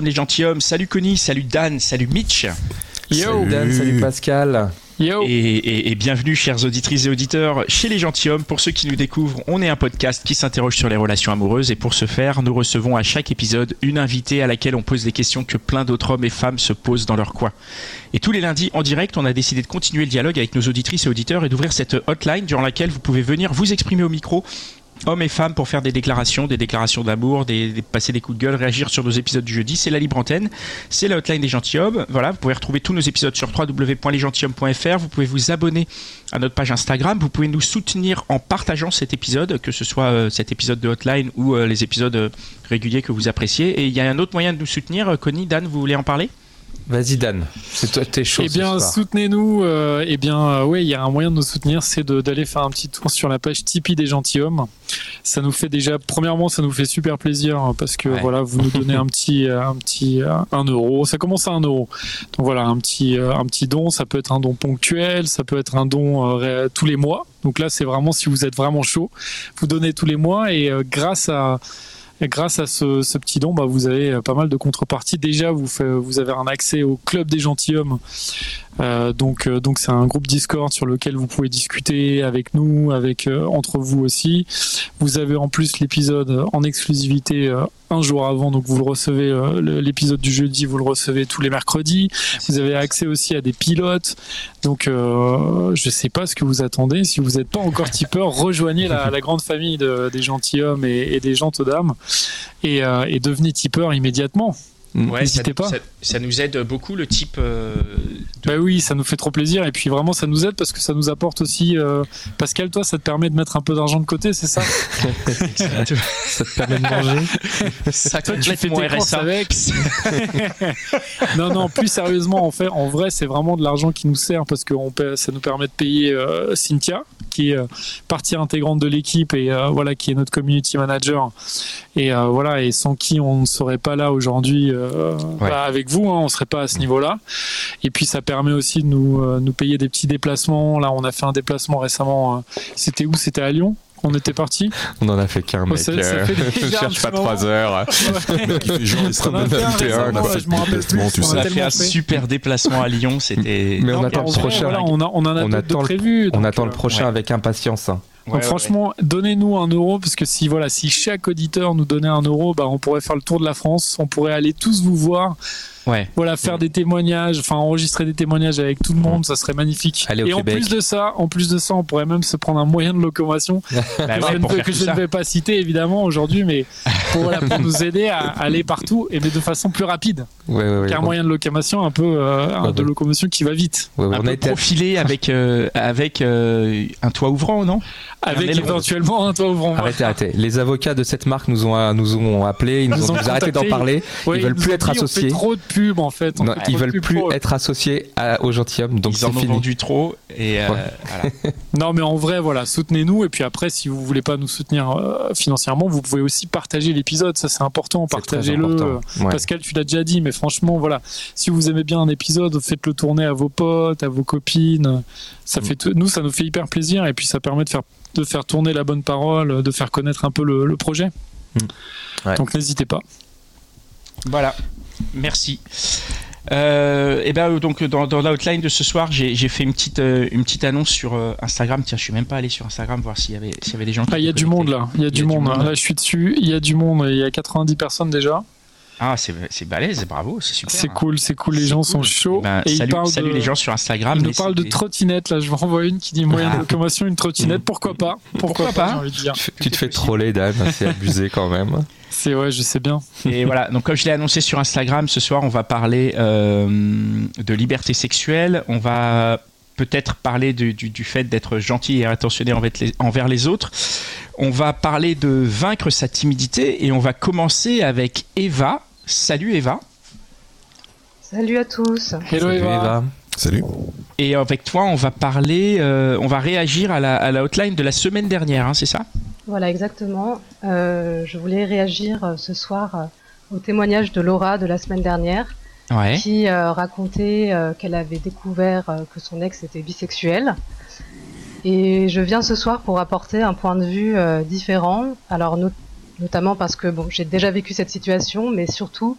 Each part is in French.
Les gentilshommes, salut Connie, salut Dan, salut Mitch. Yo Salut Dan, salut Pascal. Yo Et, et- et bienvenue, chères auditrices et auditeurs, chez les gentilshommes. Pour ceux qui nous découvrent, on est un podcast qui s'interroge sur les relations amoureuses. Et pour ce faire, nous recevons à chaque épisode une invitée à laquelle on pose des questions que plein d'autres hommes et femmes se posent dans leur coin. Et tous les lundis, en direct, on a décidé de continuer le dialogue avec nos auditrices et auditeurs et d'ouvrir cette hotline durant laquelle vous pouvez venir vous exprimer au micro. Hommes et femmes pour faire des déclarations, des déclarations d'amour, passer des coups de gueule, réagir sur nos épisodes du jeudi. C'est la libre antenne. C'est la hotline des gentilshommes. Voilà, vous pouvez retrouver tous nos épisodes sur www.lesgentilhommes.fr. Vous pouvez vous abonner à notre page Instagram. Vous pouvez nous soutenir en partageant cet épisode, que ce soit euh, cet épisode de hotline ou euh, les épisodes euh, réguliers que vous appréciez. Et il y a un autre moyen de nous soutenir. Connie, Dan, vous voulez en parler? Vas-y Dan, c'est toi, t'es chaud Eh bien, soutenez-nous. euh, eh bien, euh, ouais, il y a un moyen de nous soutenir, c'est d'aller faire un petit tour sur la page Tipeee des gentilshommes. Ça nous fait déjà, premièrement, ça nous fait super plaisir hein, parce que Ouais. voilà, vous nous donnez un petit, euh, un petit, un euro. Ça commence à un euro. Donc voilà, un petit, un petit don. Ça peut être un don ponctuel, ça peut être un don euh, tous les mois. Donc là, c'est vraiment si vous êtes vraiment chaud, vous donnez tous les mois et grâce à grâce à ce, ce petit don, bah, vous avez euh, pas mal de contreparties. Déjà, vous, avez un accès au club des gentilshommes. Euh, donc, euh, donc c'est un groupe Discord sur lequel vous pouvez discuter avec nous, avec euh, entre vous aussi. Vous avez en plus l'épisode en exclusivité un jour avant, donc vous le recevez euh, l'épisode du jeudi, vous le recevez tous les mercredis. Vous avez accès aussi à des pilotes. Donc, euh, je sais pas ce que vous attendez. Si vous n'êtes pas encore tipeur, rejoignez la, grande famille de- des gentilshommes et, des gentes dames et, euh, et devenez tipeur immédiatement. Ouais, N'hésitez ça, pas. Ça, ça nous aide beaucoup le type. euh, de- Bah oui, ça nous fait trop plaisir et puis vraiment ça nous aide parce que ça nous apporte aussi. euh, Pascal, toi, ça te permet de mettre un peu d'argent de côté, c'est ça? Ça te permet de manger ça Toi, tu fais mon tes courses RSA. avec. non, non, plus sérieusement, en fait, en vrai, c'est vraiment de l'argent qui nous sert parce que on paie- ça nous permet de payer euh, Cynthia, qui est euh, partie intégrante de l'équipe et euh, voilà, qui est notre community manager. Et euh, voilà, et sans qui on ne serait pas là aujourd'hui euh, Ouais. bah, avec vous, hein, on serait pas à ce niveau-là. Et puis ça permet aussi de nous, euh, nous payer des petits déplacements. Là, on a fait un déplacement récemment. euh, C'était où? C'était à Lyon. On était parti? On en a fait qu'un Oh, mec. ça- ça euh, fait je cherche pas moment. trois heures. qui fait genre On a fait un 21, récemment, on a fait je m'en rappelle déplacement, plus, tu on sais. a fait un super déplacement à Lyon. C'était. Mais on attend en le prochain. on, attend le- prévus. On donc, attend le prochain ouais. avec impatience. hein. Donc Ouais, ouais, franchement, donnez-nous un euro parce que si voilà, si chaque auditeur nous donnait un euro, bah on pourrait faire le tour de la France, on pourrait aller tous vous voir, Ouais. voilà, faire des témoignages, enfin enregistrer des témoignages avec tout le monde, ça serait magnifique. Et en Québec. plus de ça, en plus de ça, on pourrait même se prendre un moyen de locomotion Bah que, ouais, que je ça. ne vais pas citer évidemment aujourd'hui, mais pour, voilà, pour nous aider à aller partout et mais de façon plus rapide. Ouais, ouais, ouais. Car un moyen de locomotion un peu euh, de locomotion qui va vite, Ouais, ouais, un on peu a été profilé avec euh, avec euh, un toit ouvrant, non? Avec éventuellement un toit ouvrant. Arrêtez, arrêtez. Les avocats de cette marque nous ont, nous ont appelés, ils nous, Nous ont arrêtez d'en parler. Ouais, ils veulent plus être associés. fait trop de en fait. Non, ils veulent plus être associés à, aux gentilshommes, donc Ils en c'est ont fini. vendu trop et euh, Ouais. voilà. Non, mais en vrai, voilà, soutenez-nous. Et puis après, si vous voulez pas nous soutenir euh, financièrement, vous pouvez aussi partager l'épisode. Ça, c'est important. Partagez-le. Ouais. Pascal, tu l'as déjà dit, mais franchement, voilà, si vous aimez bien un épisode, faites-le tourner à vos potes, à vos copines. Ça Mm. fait, t- nous, ça nous fait hyper plaisir. Et puis, ça permet de faire, de faire tourner la bonne parole, de faire connaître un peu le, le projet. Mm. Ouais. Donc, n'hésitez pas. Voilà. Merci. Euh, et ben donc dans, dans l'outline de ce soir, j'ai j'ai fait une petite euh, une petite annonce sur euh, Instagram. Tiens, je suis même pas allé sur Instagram voir s'il y avait s'il y avait des gens. Ah, il y a du monde là. Il y a du monde. Là, je suis dessus. Il y a du monde. Il y a 90 personnes déjà. Ah, c'est c'est balèze, bravo, c'est super. C'est cool. C'est cool. Les gens sont chauds. Ben, et ils salut parlent salut de- les gens sur Instagram. Il nous laissez parle de trottinette, là je vous renvoie une qui dit moyen Ah. de locomotion, une trottinette, pourquoi pas? Pourquoi, Pourquoi pas j'ai envie de dire. Tu, te fais troller, Dan, c'est abusé quand même. C'est ouais, je sais bien. Et voilà, donc comme je l'ai annoncé sur Instagram, ce soir on va parler euh, de liberté sexuelle, on va peut-être parler du, du- du fait d'être gentil et attentionné envers les, envers les autres. On va parler de vaincre sa timidité et on va commencer avec Eva. Salut Eva. Salut à tous. Hello Salut, Eva. Eva. Salut. Et avec toi, on va parler, euh, on va réagir à la, à la hotline de la semaine dernière, hein, c'est ça? Voilà, exactement. Euh, je voulais réagir euh, ce soir euh, au témoignage de Laura de la semaine dernière, Ouais. qui euh, racontait euh, qu'elle avait découvert euh, que son ex était bisexuel. Et je viens ce soir pour apporter un point de vue euh, différent. Alors notamment parce que bon, j'ai déjà vécu cette situation, mais surtout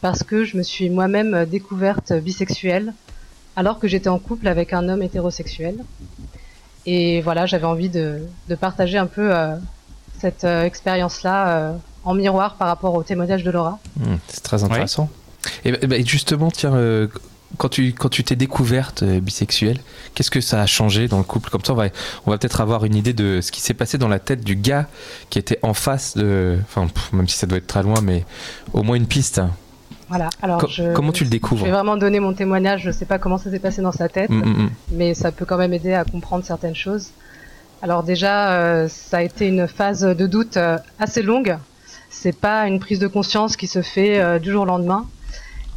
parce que je me suis moi-même découverte bisexuelle alors que j'étais en couple avec un homme hétérosexuel. Et voilà, j'avais envie de, de partager un peu euh, cette euh, expérience-là euh, en miroir par rapport au témoignage de Laura. Hmm, c'est très intéressant. Et, bah, et justement, tiens, euh, quand tu quand tu t'es découverte euh, bisexuelle, qu'est-ce que ça a changé dans le couple? Comme ça, on va on va peut-être avoir une idée de ce qui s'est passé dans la tête du gars qui était en face de. Enfin, pff, même si ça doit être très loin, mais au moins une piste. Voilà. Alors, Co- je, comment tu le Je découvres vais vraiment donner mon témoignage. Je sais pas comment ça s'est passé dans sa tête, Hmm, hmm, hmm. mais ça peut quand même aider à comprendre certaines choses. Alors déjà, euh, ça a été une phase de doute euh, assez longue. C'est pas une prise de conscience qui se fait euh, du jour au lendemain.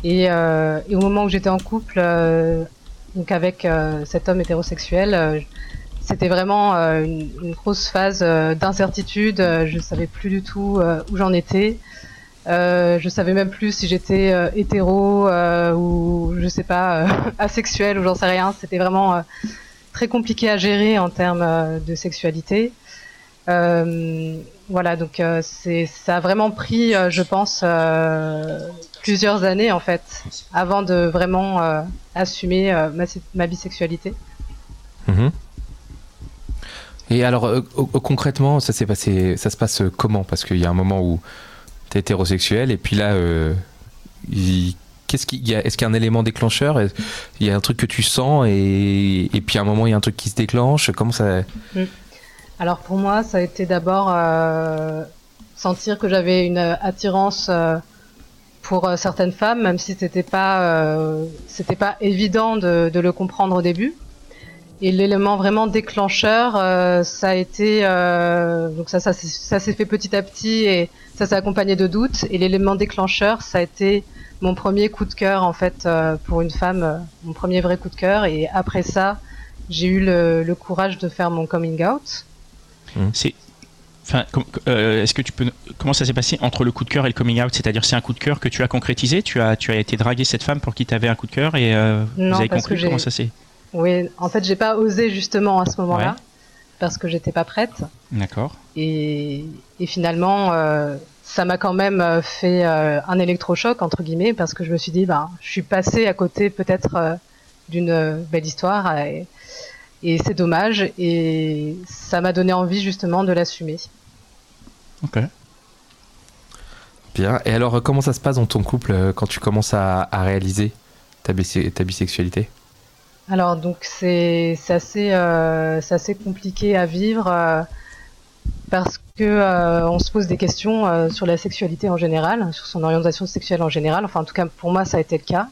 Et, euh, et au moment où j'étais en couple, euh, donc avec euh, cet homme hétérosexuel, c'était vraiment une, grosse phase d'incertitude. Je savais plus du tout où j'en étais. Euh, je savais même plus si j'étais hétéro ou je sais pas asexuel ou j'en sais rien. C'était vraiment très compliqué à gérer en termes de sexualité. Voilà, donc ça a vraiment pris, je pense, plusieurs années en fait, avant de vraiment euh, assumer euh, ma, ma bisexualité. Mhm. Et alors, euh, concrètement, ça s'est passé, ça se passe comment? Parce qu'il y a un moment où t'es hétérosexuel et puis là, il- qu'est-ce qu'il y a Est-ce qu'il y a un élément déclencheur? Il y a un truc que tu sens et, et puis à un moment il y a un truc qui se déclenche? Comment ça? Alors pour moi, ça a été d'abord sentir que j'avais une attirance pour euh, certaines femmes, même si c'était pas euh, c'était pas évident de, de le comprendre au début. Et l'élément vraiment déclencheur, euh, ça a été euh, donc ça ça, s'est- ça s'est fait petit à petit et ça s'est accompagné de doutes. Et l'élément déclencheur, ça a été mon premier coup de cœur en fait euh, pour une femme, euh, mon premier vrai coup de cœur. Et après ça, j'ai eu le, le courage de faire mon coming out. C'est. Enfin, euh, est-ce que tu peux. Comment ça s'est passé entre le coup de cœur et le coming out? C'est-à-dire, c'est un coup de cœur que tu as concrétisé? Tu as, tu as été dragué cette femme pour qui tu avais un coup de cœur et euh, Non, vous avez j'ai- comment ça s'est. Oui, en fait, j'ai pas osé justement à ce moment-là Ouais. parce que j'étais pas prête. D'accord. Et, et finalement, euh, ça m'a quand même euh, fait un électrochoc entre guillemets parce que je me suis dit, ben, je suis passée à côté peut-être d'une belle histoire et, et c'est dommage. Et ça m'a donné envie justement de l'assumer. Ok. Bien. Et alors, comment ça se passe dans ton couple euh, quand tu commences à, à réaliser ta, bise- ta bisexualité? Alors donc c'est assez euh, c'est assez compliqué à vivre euh, parce que euh, on se pose des questions euh, sur la sexualité en général, sur son orientation sexuelle en général. Enfin en tout cas pour moi ça a été le cas.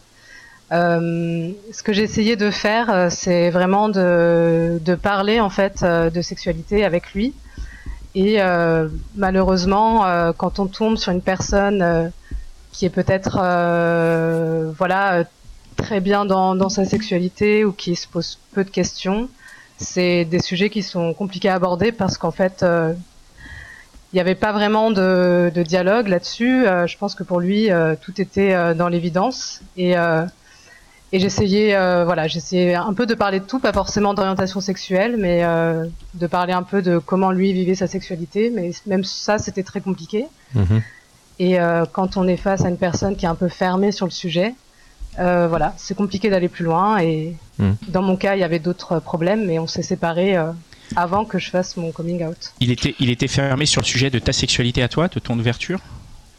Euh, ce que j'ai essayé de faire, c'est vraiment de de parler en fait de sexualité avec lui. Et euh, malheureusement, euh, quand on tombe sur une personne euh, qui est peut-être voilà très bien dans, dans sa sexualité ou qui se pose peu de questions, c'est des sujets qui sont compliqués à aborder parce qu'en fait, il n'y avait pas vraiment de, de dialogue là-dessus. Euh, je pense que pour lui, euh, tout était euh, dans l'évidence. Et, et j'essayais, euh, voilà, j'essayais un peu de parler de tout, pas forcément d'orientation sexuelle, mais euh, de parler un peu de comment lui vivait sa sexualité. Mais même ça, c'était très compliqué. Mhm. Et euh, quand on est face à une personne qui est un peu fermée sur le sujet, voilà, c'est compliqué d'aller plus loin. Et Mm. dans mon cas, il y avait d'autres problèmes, mais on s'est séparés avant que je fasse mon coming out. Il était, il était fermé sur le sujet de ta sexualité à toi, de ton ouverture?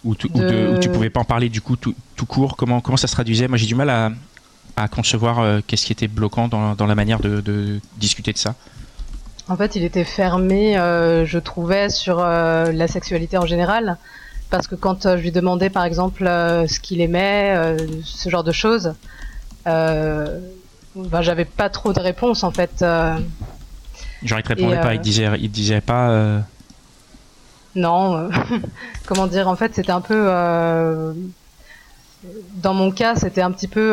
Ou, tu- ou De- ou tu pouvais pas en parler du coup tout, tout court? Comment, comment ça se traduisait? Moi j'ai du mal à, à concevoir euh, qu'est-ce qui était bloquant dans, dans la manière de, de discuter de ça. En fait, il était fermé, euh, je trouvais, sur euh, la sexualité en général. Parce que quand je lui demandais, par exemple, euh, ce qu'il aimait, euh, ce genre de choses, euh, ben, j'avais pas trop de réponses, en fait. Genre il te répondait Et, pas, il te disait, il te disait pas. Non, comment dire, en fait, c'était un peu. Dans mon cas, c'était un petit peu.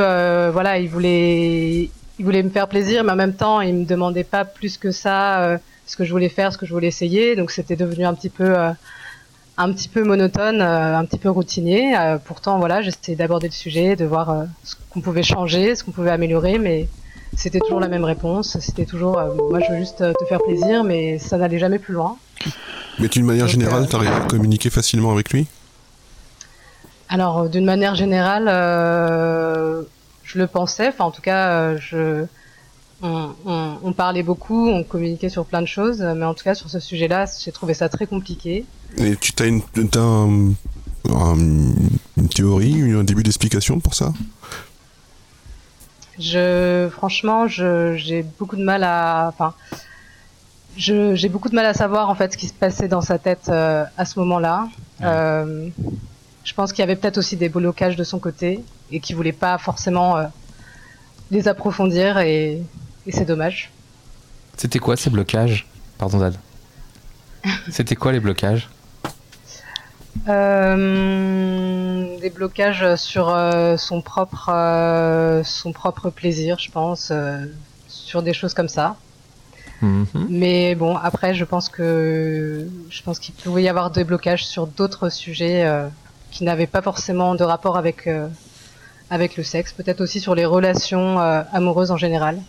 voilà, il voulait, il voulait me faire plaisir, mais en même temps, il me demandait pas plus que ça ce que je voulais faire, ce que je voulais essayer. Donc c'était devenu un petit peu un petit peu monotone, euh, un petit peu routinier. Euh, pourtant, voilà, j'essayais d'aborder le sujet, de voir euh, ce qu'on pouvait changer, ce qu'on pouvait améliorer, mais c'était toujours la même réponse. C'était toujours, moi, je veux juste te faire plaisir, mais ça n'allait jamais plus loin. Mais d'une manière générale, tu arrives à communiquer facilement avec lui? Alors, d'une manière générale, je le pensais. Enfin, en tout cas, je on, parlait beaucoup, on communiquait sur plein de choses, mais en tout cas sur ce sujet-là, j'ai trouvé ça très compliqué. Et tu as une, une théorie, un début d'explication pour ça? Je, franchement, j'ai beaucoup de mal à, enfin, j'ai beaucoup de mal à savoir en fait ce qui se passait dans sa tête euh, à ce moment-là. Euh, je pense qu'il y avait peut-être aussi des blocages de son côté et qu'il voulait pas forcément euh, les approfondir et et c'est dommage. C'était quoi ces blocages? Pardon Dad. C'était quoi les blocages? Euh, Des blocages sur euh, son propre son propre plaisir, je pense, sur des choses comme ça. Mhm. Mais bon, après, je pense que je pense qu'il pouvait y avoir des blocages sur d'autres sujets qui n'avaient pas forcément de rapport avec avec le sexe, peut-être aussi sur les relations amoureuses en général.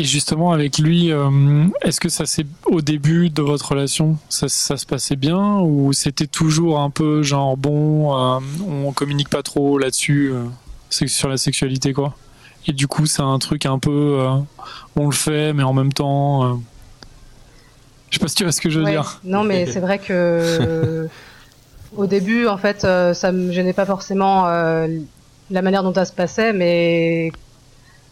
Et justement, avec lui, euh, est-ce que ça c'est au début de votre relation, ça, se passait bien ou c'était toujours un peu genre bon, euh, on communique pas trop là-dessus, euh, sur la sexualité quoi? Et du coup, c'est un truc un peu, on le fait, mais en même temps, je sais pas si tu vois ce que je veux dire. Non, mais c'est vrai que au début, en fait, ça me gênait pas forcément la manière dont ça se passait, mais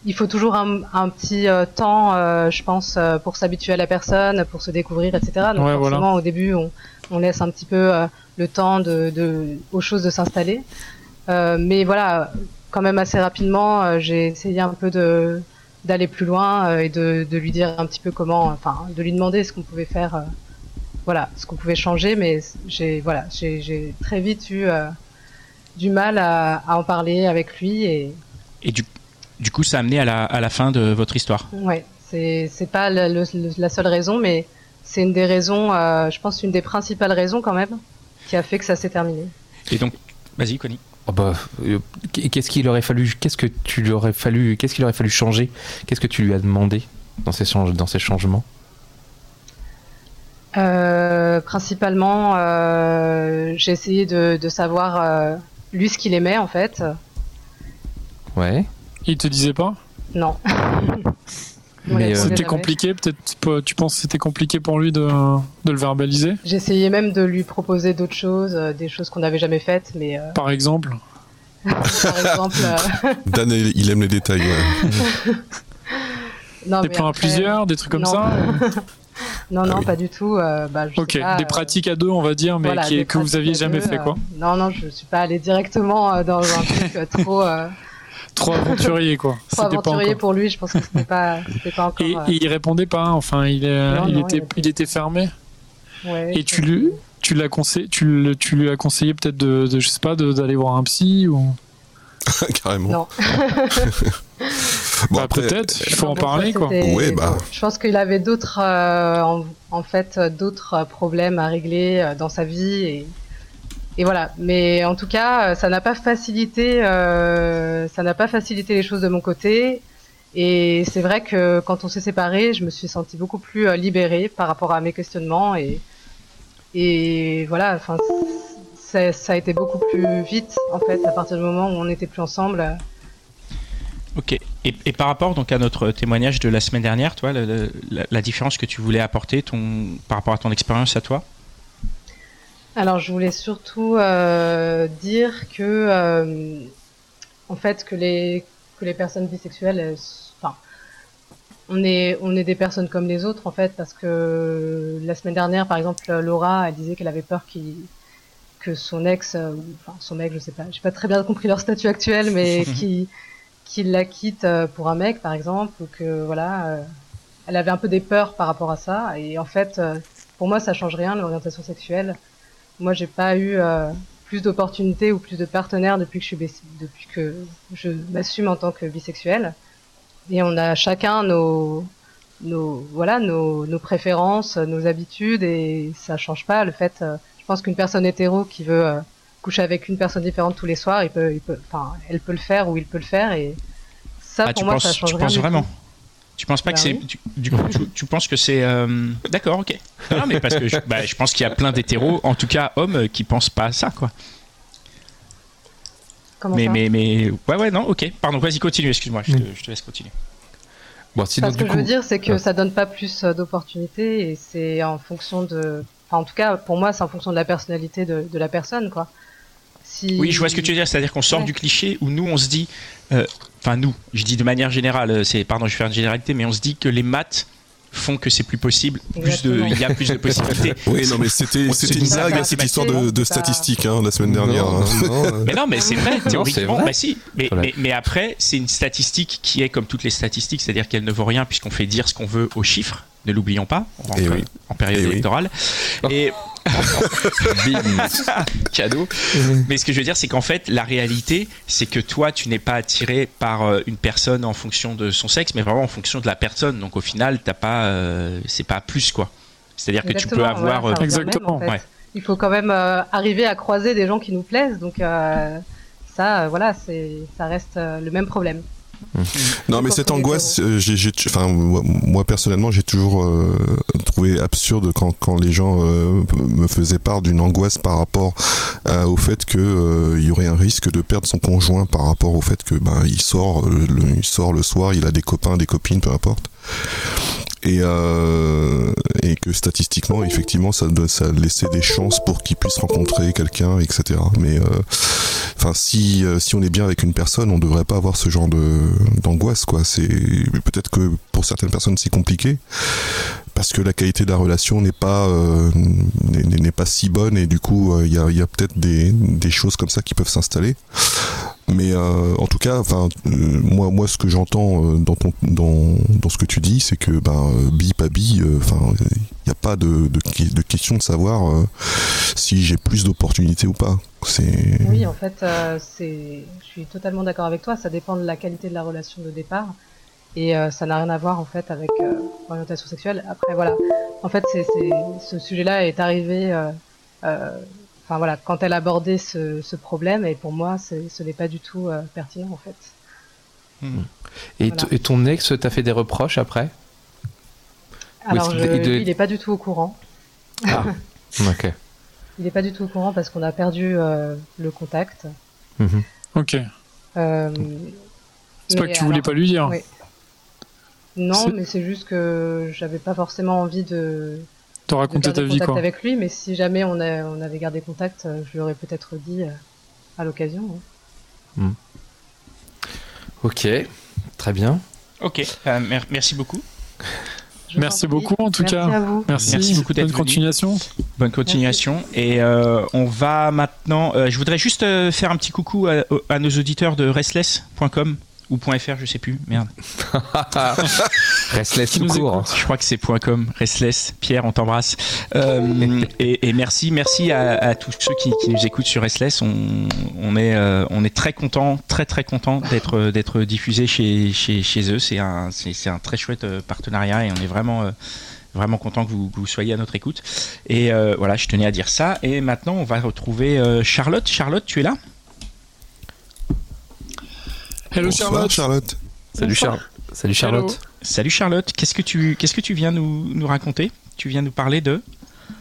il faut toujours un, petit euh, temps, euh, je pense, euh, pour s'habituer à la personne, pour se découvrir, etc. Donc forcément, au début, on, laisse un petit peu le temps de, aux choses de s'installer. mais voilà, quand même assez rapidement, j'ai essayé un peu de d'aller plus loin et de, lui dire un petit peu comment, enfin, de lui demander ce qu'on pouvait faire, voilà, ce qu'on pouvait changer. Mais j'ai voilà, j'ai très vite eu du mal à, en parler avec lui et. Et du, du coup, ça a amené à la, à la fin de votre histoire. Ouais, c'est c'est pas la seule raison, mais c'est une des raisons, euh, je pense une des principales raisons quand même, qui a fait que ça s'est terminé. Et donc, vas-y, Connie. Oh bah, euh, qu'est-ce qu'il aurait fallu, qu'est-ce que tu lui aurais fallu, qu'est-ce qu'il aurait fallu changer? Qu'est-ce que tu lui as demandé dans ces, dans ces changements? euh, Principalement, j'ai essayé de, de savoir lui ce qu'il aimait en fait. Ouais. Il te disait pas? Non. Mais euh, c'était compliqué, peut-être tu penses que c'était compliqué pour lui de, de le verbaliser? J'essayais même de lui proposer d'autres choses, euh, des choses qu'on n'avait jamais faites, mais... Euh, Par exemple? Par exemple... Dan, il aime les détails. non, des plans à plusieurs, des trucs comme ça? Non, non, ah pas du tout. Bah, ok, des pratiques à deux, on va dire, mais que vous aviez jamais fait, quoi. non, non, je suis pas allé directement dans un truc trop trop aventurier quoi. Trop aventurier pour lui, je pense que c'était pas, pas encore. Et, il répondait pas, enfin il, il était, il était fermé. Ouais, et tu lui, tu l'as conseillé, tu, tu lui as conseillé peut-être de, de, je sais pas, d'aller voir un psy ou? Carrément. Non. Bon, bah, peut-être, il faut en parler quoi. Ouais, bah. Je pense qu'il avait d'autres, euh, en, en, fait, d'autres problèmes à régler euh, dans sa vie et et voilà. Mais en tout cas, euh, ça n'a pas facilité, euh, ça n'a pas facilité les choses de mon côté. Et c'est vrai que quand on s'est séparés, je me suis sentie beaucoup plus euh, libérée par rapport à mes questionnements et et voilà. Enfin, ça, ça a été beaucoup plus vite en fait à partir du moment où on n'était plus ensemble. Ok. Et, et, par rapport donc à notre témoignage de la semaine dernière, toi, la, la, la différence que tu voulais apporter, ton par rapport à ton expérience à toi? Alors, je voulais surtout euh, dire que, euh, en fait, que les que les personnes bisexuelles, enfin, on est on est des personnes comme les autres en fait, parce que la semaine dernière, par exemple, Laura, elle disait qu'elle avait peur qu'il que son ex, euh, enfin son mec, je sais pas, j'ai pas très bien compris leur statut actuel, mais qui qu'il la quitte pour un mec, par exemple, ou que voilà, elle avait un peu des peurs par rapport à ça, et en fait pour moi, ça change rien l'orientation sexuelle. Moi, j'ai pas eu euh, plus d'opportunités ou plus de partenaires depuis que je suis depuis que je m'assume en tant que bisexuelle. Et on a chacun nos nos voilà nos, nos préférences, nos habitudes et ça change pas le fait. Euh, je pense qu'une personne hétéro qui veut euh, coucher avec une personne différente tous les soirs, il peut, il peut, enfin, elle peut le faire ou il peut le faire et ça Ah, pour moi penses, ça change tu rien penses vraiment tout. Tu penses pas Bah que c'est. oui. tu- Du coup, tu, tu penses que c'est. euh, D'accord, ok. Non, mais parce que je, bah, je pense qu'il y a plein d'hétéros, en tout cas hommes, euh, qui pensent pas à ça, quoi. Comment mais, ça mais, mais. Ouais, ouais, non, ok. Pardon, vas-y, continue, excuse-moi, je, te- je te laisse continuer. Bon, sinon, Parce du que je veux dire, c'est que Ouais. ça donne pas plus euh, d'opportunités et c'est en fonction de. Enfin, en tout cas, pour moi, c'est en fonction de la personnalité de, de la personne, quoi. Si... Oui, je vois ce que tu veux dire, c'est-à-dire qu'on sort Ouais. du cliché où nous, on se dit. euh, Enfin, nous, je dis de manière générale, euh, c'est, pardon, je fais une généralité, mais on se dit que les maths font que c'est plus possible, plus de, il y a plus de possibilités. Oui, non, mais c'était On une blague à c'est cette histoire de, de statistiques hein, la semaine dernière. Non, hein. non. Mais non, mais c'est vrai, théoriquement, vrai. bah si. Mais, Voilà. mais, mais après, c'est une statistique qui est comme toutes les statistiques, c'est-à-dire qu'elle ne vaut rien puisqu'on fait dire ce qu'on veut aux chiffres, ne l'oublions pas, en, Eh oui. en période Eh oui. électorale. Et Bim. cadeau. Mais ce que je veux dire, c'est qu'en fait, la réalité, c'est que toi, tu n'es pas attiré par euh, une personne en fonction de son sexe, mais vraiment en fonction de la personne. Donc au final, t'as pas, euh, c'est pas plus quoi. C'est-à-dire que tu peux avoir. euh, revient Exactement, même, en fait. ouais. Il faut quand même euh, arriver à croiser des gens qui nous plaisent, donc euh, ça, euh, voilà, c'est, ça reste euh, le même problème. Non, mais cette angoisse, euh, j'ai, enfin, moi, personnellement, j'ai toujours euh, trouvé absurde quand, quand les gens euh, me faisaient part d'une angoisse par rapport à- au fait que euh, il y aurait un risque de perdre son conjoint par rapport au fait que ben il sort, le, il sort le soir, il a des copains, des copines, peu importe. Et, euh, et que statistiquement, effectivement, ça, ça laissait des chances pour qu'il puisse rencontrer quelqu'un, etc. Mais euh, enfin, si euh, si on est bien avec une personne, on devrait pas avoir ce genre de d'angoisse, quoi. C'est peut-être que pour certaines personnes c'est compliqué parce que la qualité de la relation n'est pas euh, n'est pas si bonne et du coup euh, il y a, y a peut-être des, des choses comme ça qui peuvent s'installer. Mais euh, en tout cas, enfin, euh, moi, moi, ce que j'entends euh, dans ton, dans, dans ce que tu dis, c'est que ben, bi pas bi, enfin, il n'y a pas de, de, de question de savoir euh, si j'ai plus d'opportunités ou pas. C'est Oui, en fait, euh, c'est, je suis totalement d'accord avec toi. Ça dépend de la qualité de la relation de départ, et euh, ça n'a rien à voir en fait avec euh, l'orientation sexuelle. Après, voilà, en fait, c'est, ce sujet-là est arrivé. euh, Enfin voilà, quand elle abordait ce, ce problème, et pour moi, ce n'est pas du tout euh, pertinent en fait. Et, Voilà. t- et ton ex t'a fait des reproches après? Alors, je- il de- il n'est pas du tout au courant. Ah, ok. Il n'est pas du tout au courant parce qu'on a perdu euh, le contact. Mhm. Ok. Euh, C'est pas que tu voulais alors- pas lui dire. oui. Non, mais c'est juste que j'avais pas forcément envie de, Raconter garder ta vie, quoi. avec lui, mais si jamais on, a- on avait gardé contact, euh, je lui aurais peut-être dit euh, à l'occasion. hein. Ok, très bien. Ok, euh, mer- merci beaucoup. Je Merci beaucoup, en tout Merci cas. à vous. Merci, Merci beaucoup d'être Bonne venu. continuation. Bonne continuation. Et euh, on va maintenant. euh, je voudrais juste euh, faire un petit coucou à, à nos auditeurs de restless.com ou .fr, je sais plus. Merde. Restless tout court. hein. Je crois que c'est .com. Restless. Pierre, on t'embrasse. Euh, et, et merci, merci à, à tous ceux qui, qui nous écoutent sur Restless. On, on est, euh, on est très content, très très content d'être d'être diffusé chez, chez, chez eux. C'est un, c'est un très chouette euh, partenariat et on est vraiment. euh, Vraiment content que vous, que vous soyez à notre écoute. Et euh, voilà, je tenais à dire ça. Et maintenant, on va retrouver euh, Charlotte. Charlotte, tu es là? Hello Bonsoir, Charlotte. Charlotte. Salut, Char- Salut Charlotte. Salut Charlotte. Qu'est-ce que tu, qu'est-ce que tu viens nous, nous raconter? Tu viens nous parler de?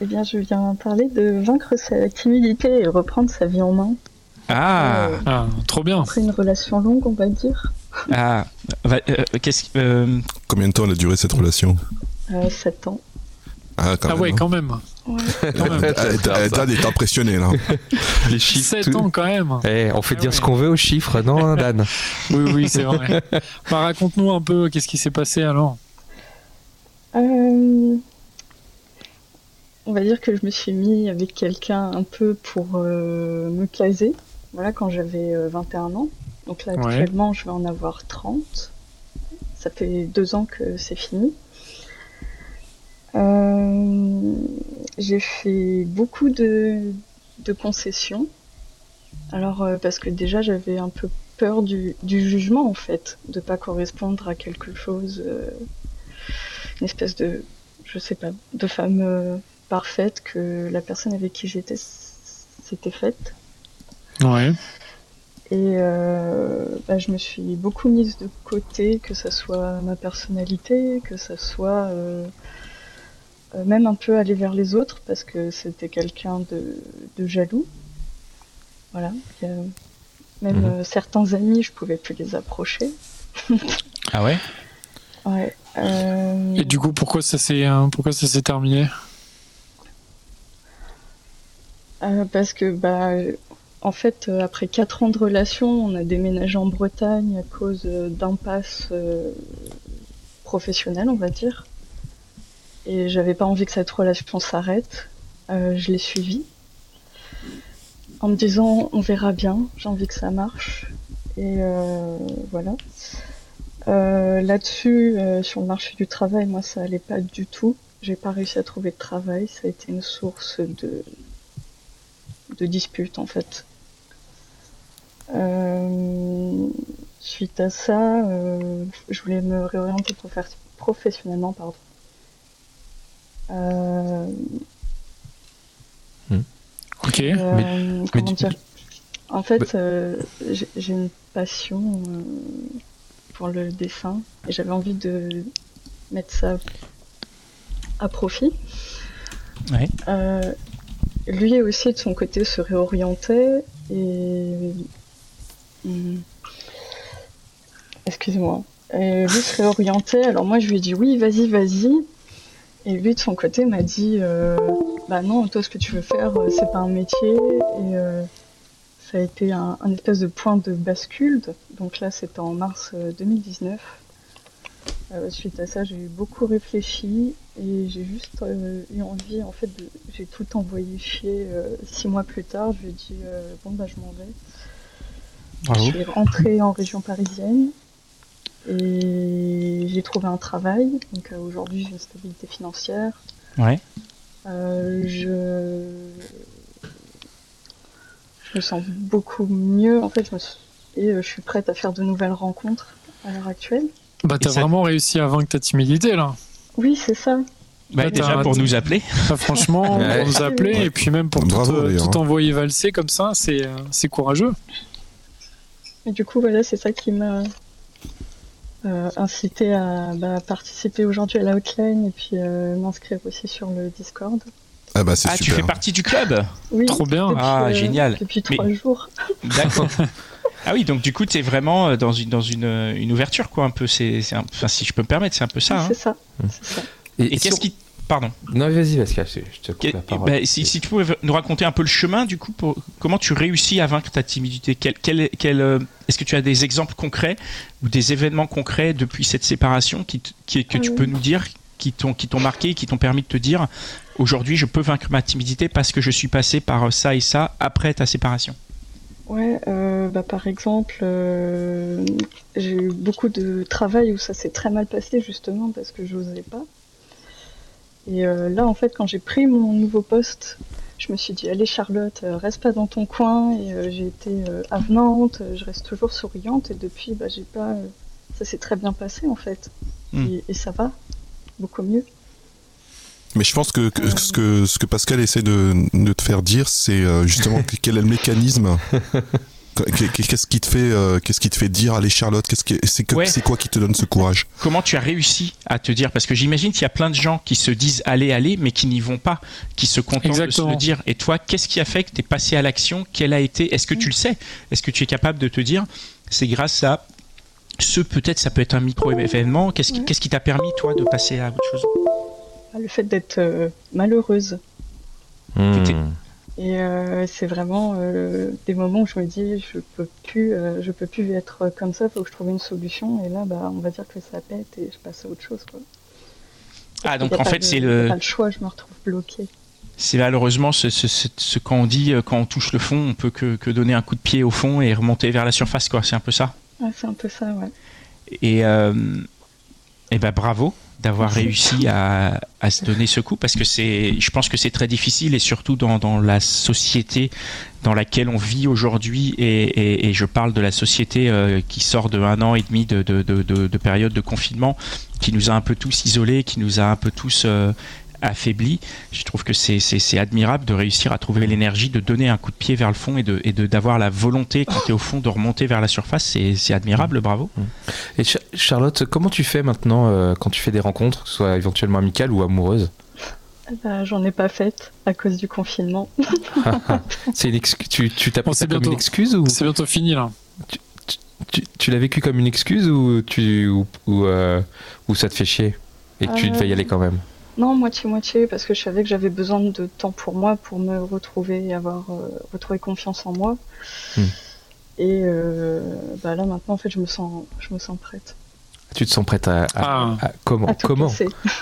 Eh bien, je viens parler de vaincre sa timidité et reprendre sa vie en main Ah, Euh, Ah, trop bien. après une relation longue, on va dire. ah. Euh, qu'est-ce euh, Combien de temps elle a duré cette relation? Euh, 7 ans. Ah, quand Ah même. ouais, hein. quand même. Ouais. Même. Elle est- impressionnée là. Les chiffres. 7 tout- ans quand même. Eh, on fait Ah dire ouais. ce qu'on veut aux chiffres, non, Dan? Oui, oui, c'est vrai. bah, raconte-nous un peu qu'est-ce qui s'est passé alors? Euh, On va dire que je me suis mis avec quelqu'un un peu pour euh, me caser. Voilà, quand j'avais euh, 21 ans. Donc là, Ouais. actuellement, je vais en avoir 30. Ça fait deux ans que c'est fini. Euh, j'ai fait beaucoup de, de concessions. Alors, euh, parce que déjà, j'avais un peu peur du, du, jugement, en fait, de pas correspondre à quelque chose, euh, une espèce de, je sais pas, de femme parfaite que la personne avec qui j'étais s'était faite. Ouais. Et euh, bah, je me suis beaucoup mise de côté, que ça soit ma personnalité, que ça soit euh, euh, même un peu aller vers les autres, parce que c'était quelqu'un de, de jaloux. Voilà. Même Mhm. euh, certains amis, je pouvais plus les approcher. Ah ouais? Ouais. euh, Et du coup, pourquoi ça s'est pourquoi ça s'est terminé? Euh, parce que bah en fait euh, après quatre ans de relation on a déménagé en Bretagne à cause d'impasses euh, professionnelles on va dire et j'avais pas envie que cette relation s'arrête. Euh, je l'ai suivie. En me disant on verra bien j'ai envie que ça marche. Et euh, voilà. Euh, là-dessus sur le marché du travail moi ça allait pas du tout. J'ai pas réussi à trouver de travail. Ça a été une source de de disputes en fait. Suite à ça, je voulais me réorienter professionnellement, pardon. Euh, Ok. euh, comment du- dire En fait, Bah- euh, j'ai une passion euh, pour le dessin et j'avais envie de mettre ça à profit. Ouais. Euh, lui aussi, de son côté, se réorientait et. Hum, Excuse-moi. Et lui se réorientait, alors moi je lui ai dit oui, vas-y, vas-y. Et lui de son côté m'a dit euh, bah non, toi ce que tu veux faire, euh, c'est pas un métier. Et euh, ça a été un, un espèce de point de bascule. Donc là, c'était en mars euh, 2019. Euh, suite à ça, j'ai beaucoup réfléchi et j'ai juste euh, eu envie, en fait, de... j'ai tout envoyé chier. euh, six mois plus tard, je lui ai dit bon bah je m'en vais. Bravo. Je suis rentrée en région parisienne et j'ai trouvé un travail. Donc euh, aujourd'hui, j'ai une stabilité financière. Ouais. Euh, je... je me sens beaucoup mieux. En fait, je me suis- et euh, je suis prête à faire de nouvelles rencontres à l'heure actuelle. Bah t'as ça- vraiment réussi à vaincre ta timidité là. Oui, c'est ça. Bah, Bah, déjà pour nous appeler. Bah, franchement, Ouais. pour nous appeler Ouais. et puis même pour Bravo, tout, tout hein. envoyer valser comme ça, c'est c'est courageux. Et du coup, voilà, c'est ça qui m'a euh, incité à bah, participer aujourd'hui à la hotline et puis euh, m'inscrire aussi sur le Discord. Ah bah c'est Ah, tu fais partie du club? Oui, Trop bien. depuis, Ah, euh, génial. Depuis Mais- trois jours. D'accord. Ah oui, donc du coup, tu es vraiment euh, dans une, dans une, une ouverture, quoi, un peu. C'est, enfin, si je peux me permettre, c'est un peu ça. hein. C'est ça. Mmh. C'est ça. Et, sur- qu'est-ce qui. Pardon. Non, vas-y, Pascal, je te coupe la parole. bah, si, si tu pouvais nous raconter un peu le chemin, du coup, pour, comment tu réussis à vaincre ta timidité? Quel, quel, quel, euh, Est-ce que tu as des exemples concrets ou des événements concrets depuis cette séparation qui, que tu Euh. peux nous dire, qui t'ont, qui t'ont marqué, qui t'ont permis de te dire aujourd'hui, je peux vaincre ma timidité parce que je suis passé par ça et ça après ta séparation? Ouais, euh, bah, par exemple, euh, j'ai eu beaucoup de travail où ça s'est très mal passé justement parce que j'osais pas. Et euh, là, en fait, quand j'ai pris mon nouveau poste, je me suis dit, allez Charlotte, euh, reste pas dans ton coin. Et euh, j'ai été euh, avenante, je reste toujours souriante. Et depuis, bah, j'ai pas, ça s'est très bien passé en fait. Hmm. Et, et ça va, beaucoup mieux. Mais je pense que, que- Euh. ce, que ce que Pascal essaie de, de te faire dire, c'est justement que- quel est le mécanisme. Qu'est- Qu'est-ce qui te fait, euh, qu'est-ce qui te fait dire, allez Charlotte, qu'est-ce c'est que- Ouais. c'est quoi qui te donne ce courage? Comment tu as réussi à te dire? Parce que j'imagine qu'il y a plein de gens qui se disent allez, allez, mais qui n'y vont pas, qui se contentent de se le dire. Et toi, qu'est-ce qui a fait que tu es passé à l'action? Quelle a été? Est-ce que tu le sais? Est-ce que tu es capable de te dire c'est grâce à ce peut-être ça peut être un micro événement Qu'est-ce qui Ouais. qu'est-ce qui t'a permis toi de passer à autre chose? Ah, Le fait d'être euh, malheureuse. Et euh, c'est vraiment euh, des moments où je me dis je peux plus, euh, je peux plus être comme ça, faut que je trouve une solution. Et là, bah, on va dire que ça pète et je passe à autre chose. Quoi. Ah donc en fait c'est le pas le choix, je me retrouve bloquée. c'est malheureusement ce, ce, ce, ce quand on dit quand on touche le fond, on peut que, que donner un coup de pied au fond et remonter vers la surface quoi. C'est un peu ça. Ah, c'est un peu ça, ouais. Et, et ben bravo, d'avoir réussi à, à, se donner ce coup parce que c'est, je pense que c'est très difficile et surtout dans, dans la société dans laquelle on vit aujourd'hui et, et, et, je parle de la société euh, qui sort de un an et demi de, de, de, de, période de confinement qui nous a un peu tous isolés, qui nous a un peu tous euh, affaibli. Je trouve que c'est admirable de réussir à trouver l'énergie de donner un coup de pied vers le fond et de et d'avoir la volonté quand tu es au fond de remonter vers la surface. C'est admirable, bravo. Et Charlotte, comment tu fais maintenant euh, quand tu fais des rencontres, que ce soit éventuellement amicales ou amoureuses? Bah, J'en ai pas faites à cause du confinement. c'est une tu tu t'as pris comme une excuse ou? C'est bientôt fini là. Tu, tu, tu l'as vécu comme une excuse ou tu ou, ou, euh, ou ça te fait chier et que tu devais y aller quand même? Non, moitié-moitié, parce que je savais que j'avais besoin de temps pour moi, pour me retrouver et avoir euh, retrouvé confiance en moi. Hmm. Et euh, bah là maintenant, en fait, je me sens, je me sens prête. Tu te sens prête à, à, ah. comment tout comment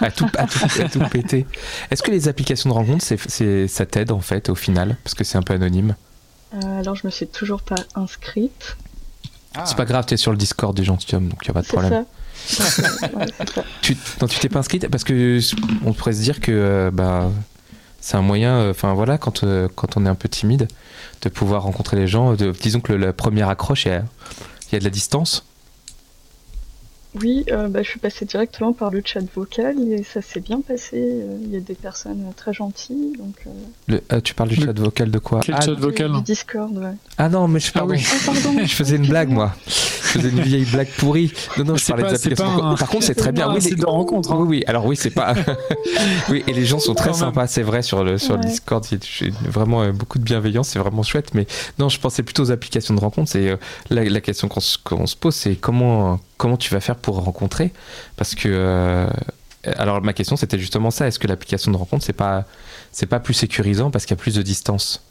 à tout, à tout, péter. Est-ce que les applications de rencontre, c'est, ça t'aide en fait au final, parce que c'est un peu anonyme euh, Alors, je me suis toujours pas inscrite. C'est pas grave, tu es sur le Discord du gentilhomme, donc il n'y a pas de problème. Ça tu, non, tu t'es pas inscrite parce que on pourrait se dire que euh, bah, c'est un moyen, euh, enfin voilà, quand, euh, quand on est un peu timide, de pouvoir rencontrer les gens. Disons que la première accroche, il y a de la distance. Oui, euh, bah, je suis passée directement par le chat vocal et ça s'est bien passé. Euh, il y a des personnes très gentilles. Donc, euh. le, tu parles du chat vocal de quoi? Quel ah, chat vocal du Discord, ouais. Ah non, mais je, ah, oui. Ah, pardon. je faisais une blague, moi. Je faisais une vieille blague pourrie. Non, non, je parlais des applications. Par contre, c'est très bien. Oui, c'est de rencontre. Hein. Oui, oui. Alors oui, c'est pas. oui, et les gens sont très sympas, c'est vrai, sur le, sur le Discord. Il y a vraiment beaucoup de bienveillance, c'est vraiment chouette. Mais non, je pensais plutôt aux applications de rencontre. La, la, question qu'on se pose, c'est comment comment tu vas faire pour rencontrer Parce que euh, alors ma question c'était justement ça. Est-ce que l'application de rencontre c'est pas c'est pas plus sécurisant parce qu'il y a plus de distance?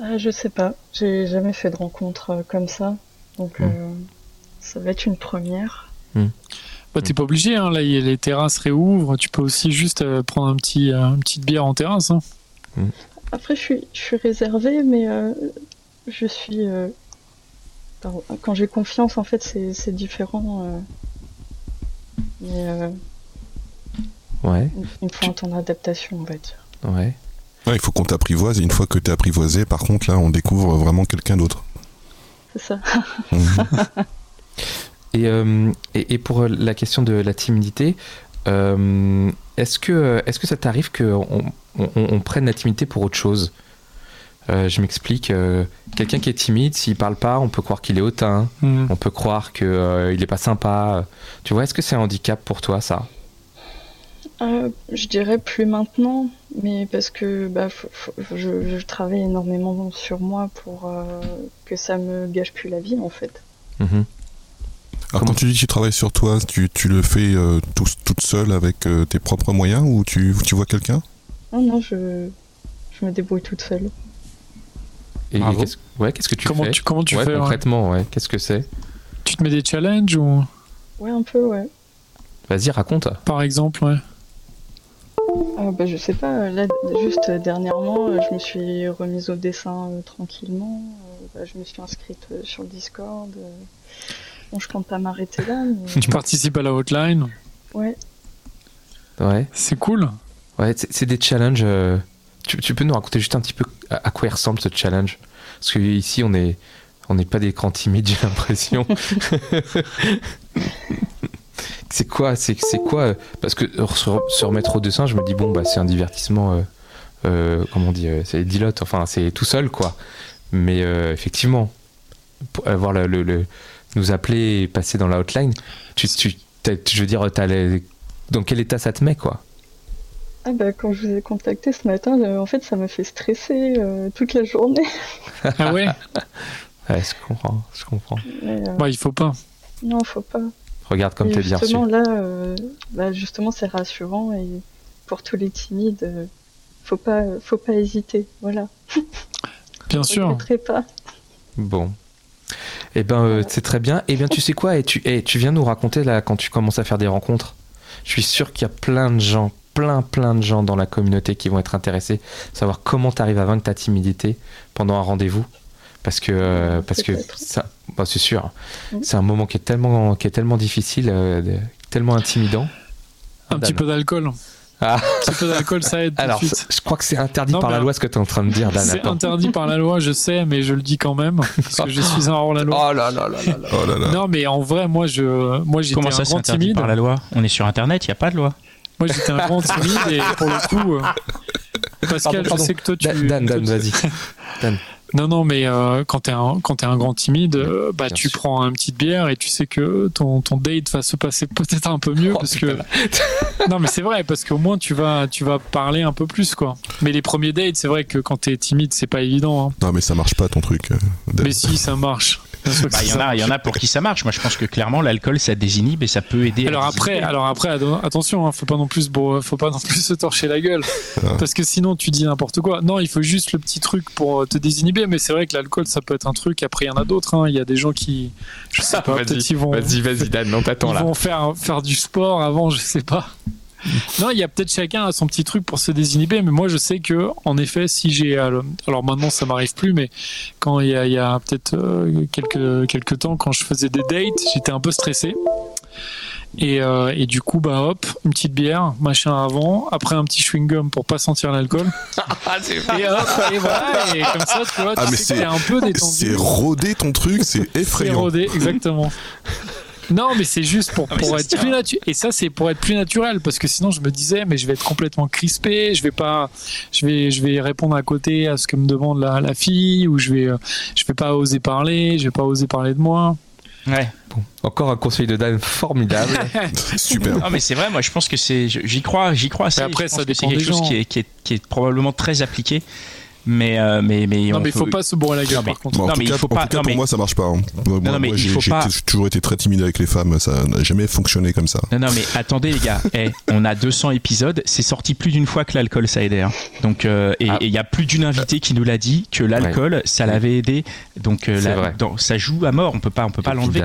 Euh, Je sais pas. J'ai jamais fait de rencontre euh, comme ça, donc hmm. ça va être une première. Hmm. Bah, t'es pas obligé, hein. là les terrasses réouvrent, tu peux aussi juste prendre un petit, une petite bière en terrasse. Hein. Hmm. Après je suis, je suis réservée, mais je suis quand j'ai confiance, en fait, c'est différent. Euh. Mais euh, ouais. il faut un temps d'adaptation, on va dire. Ouais. il faut qu'on t'apprivoise. Et une fois que tu es apprivoisé, par contre, là, on découvre vraiment quelqu'un d'autre. C'est ça. Euh, et, et, pour la question de la timidité, est-ce que, est -ce que ça t'arrive qu'on on, prenne la timidité pour autre chose? Euh, je m'explique. Euh, quelqu'un qui est timide, s'il parle pas, on peut croire qu'il est hautain. Mm. On peut croire qu'il euh, il est pas sympa. Tu vois, est-ce que c'est un handicap pour toi, ça? Je dirais plus maintenant, mais parce que bah, je, travaille énormément sur moi pour que ça me gâche plus la vie, en fait. Mm-hmm. Alors quand tu dis que tu travailles sur toi, tu, tu le fais toute seule avec tes propres moyens ou tu, tu vois quelqu'un? Non, non, je, je me débrouille toute seule. Et, qu'est-ce, ouais, qu'est-ce que tu comment fais tu, Comment tu fais concrètement ouais. Qu'est-ce que c'est Tu te mets des challenges ou Ouais, un peu, ouais. Vas-y, raconte. Par exemple, ouais. Ah, bah, je sais pas, là, juste dernièrement, je me suis remise au dessin euh, tranquillement. Euh, bah, je me suis inscrite euh, sur le Discord. bon, je compte pas m'arrêter là. tu participes à la hotline Ouais. Ouais. C'est cool. Ouais, c'est, des challenges. Tu, peux nous raconter juste un petit peu à, quoi ressemble ce challenge Parce que ici, on est, on n'est pas des grands timides, j'ai l'impression. c'est quoi, c'est, quoi Parce que se, remettre au dessin, je me dis bon bah c'est un divertissement, euh, euh, comment on dit, euh, c'est dilote, enfin c'est tout seul quoi. Mais effectivement, pour avoir le, nous appeler et passer dans la hotline, tu je veux dire, dans quel état ça te met quoi ah bah quand je vous ai contacté ce matin, euh, en fait ça m'a fait stresser euh, toute la journée. ah ouais Ouais, je comprends, je comprends. Euh, bah il faut pas. Non, faut pas. Regarde comme t'es bien Justement là, bah, justement c'est rassurant et pour tous les timides, faut pas, faut pas hésiter, voilà. Bien sûr. pas. Bon. Eh ben c'est très bien. Eh bien tu sais quoi? Et tu, eh, tu viens nous raconter là quand tu commences à faire des rencontres. Je suis sûr qu'il y a plein de gens, plein plein de gens dans la communauté qui vont être intéressés, savoir comment tu arrives à vaincre ta timidité pendant un rendez-vous. Parce que, euh, parce que ça, bah, c'est sûr, c'est un moment qui est tellement, qui est tellement difficile, euh, tellement intimidant. Un petit peu d'alcool. Ah. Un petit peu d'alcool, ça aide. Alors, tout de suite. je crois que c'est interdit Non, par la loi ce que tu es en train de dire, Dan. C'est interdit par la loi, je sais, mais je le dis quand même parce que je suis un hors la loi. Oh là là là là là. Oh là là. Non, mais en vrai, moi, je, moi, j'étais Comment un ça, c'est grand timide. par la loi? On est sur Internet, il n'y a pas de loi. Moi, j'étais un grand timide et pour le coup, euh, Pascal, Pardon, je sais que toi, tu. Dan, Dan, Dan, vas-y. Non, non, mais euh, quand t'es un, quand t'es un grand timide, euh, bah, Bien tu sûr. prends une petite bière et tu sais que ton, ton date va se passer peut-être un peu mieux Oh, parce que. non, mais c'est vrai parce qu'au moins tu vas, tu vas parler un peu plus, quoi. Mais les premiers dates, c'est vrai que quand t'es timide, c'est pas évident. hein. Non, mais ça marche pas ton truc. euh, Dan. Mais si, ça marche. Bah, Il y, en a- il y en a pour qui ça marche. Moi, je pense que clairement, l'alcool, ça désinhibe et ça peut aider. à Alors après, alors après, attention, hein, faut pas non plus, faut pas non plus se torcher la gueule, Ah. parce que sinon tu dis n'importe quoi. Non, il faut juste le petit truc pour euh, te désinhiber. Mais c'est vrai que l'alcool, ça peut être un truc. Après, il y en a d'autres. hein. Il y a des gens qui, je sais pas, peut-être ils vont, Vas-y, vas-y, Dan, on t'attend ils là. vont faire faire du sport avant, je sais pas. Non, il y a peut-être chacun a son petit truc pour se désinhiber, mais moi je sais que, en effet, si j'ai, euh, alors maintenant ça m'arrive plus, mais quand il y a, peut-être euh, quelques quelques temps, quand je faisais des dates, j'étais un peu stressé. Et, euh, et du coup, bah hop, une petite bière, machin avant, après un petit chewing gum pour pas sentir l'alcool. et hop, et voilà, et comme ça, tu vois, tu Ah, mais sais que c'est- t'es un peu détendu. C'est rodé ton truc, c'est C'est effrayant. rodé, exactement. Non, mais c'est juste pour, Ah, pour être plus naturel. Et ça, c'est pour être plus naturel, parce que sinon, je me disais, mais je vais être complètement crispé, je vais pas, je vais, je vais répondre à côté à ce que me demande la, la fille, ou je vais, je vais pas oser parler, je vais pas oser parler de moi. Ouais. Bon, encore un conseil de Dan formidable. Super. Non mais c'est vrai, moi je pense que c'est, j'y crois, j'y crois. assez. Mais après, Je pense ça que c'est quelque des chose qui est, qui est, qui est probablement très appliqué, mais euh, mais mais non, on mais il faut peut- pas se bourrer la gueule, Non, mais- par contre. Bon, en Non, tout mais il cas, faut en pas- tout cas, non, pour mais- moi, ça marche pas. hein. Moi, non, mais moi, il j'ai faut toujours été très timide avec les femmes. Ça n'a jamais fonctionné comme ça. Non, non, mais attendez, les gars. Eh, on a 200 épisodes. C'est sorti plus d'une fois que l'alcool, ça a aidé. hein. Donc, euh, et Ah. et il y a plus d'une invitée qui nous l'a dit que l'alcool, ça l'avait aidé. Donc, euh, C'est la- vrai. dans- ça joue à mort. On peut pas, on peut pas l'enlever.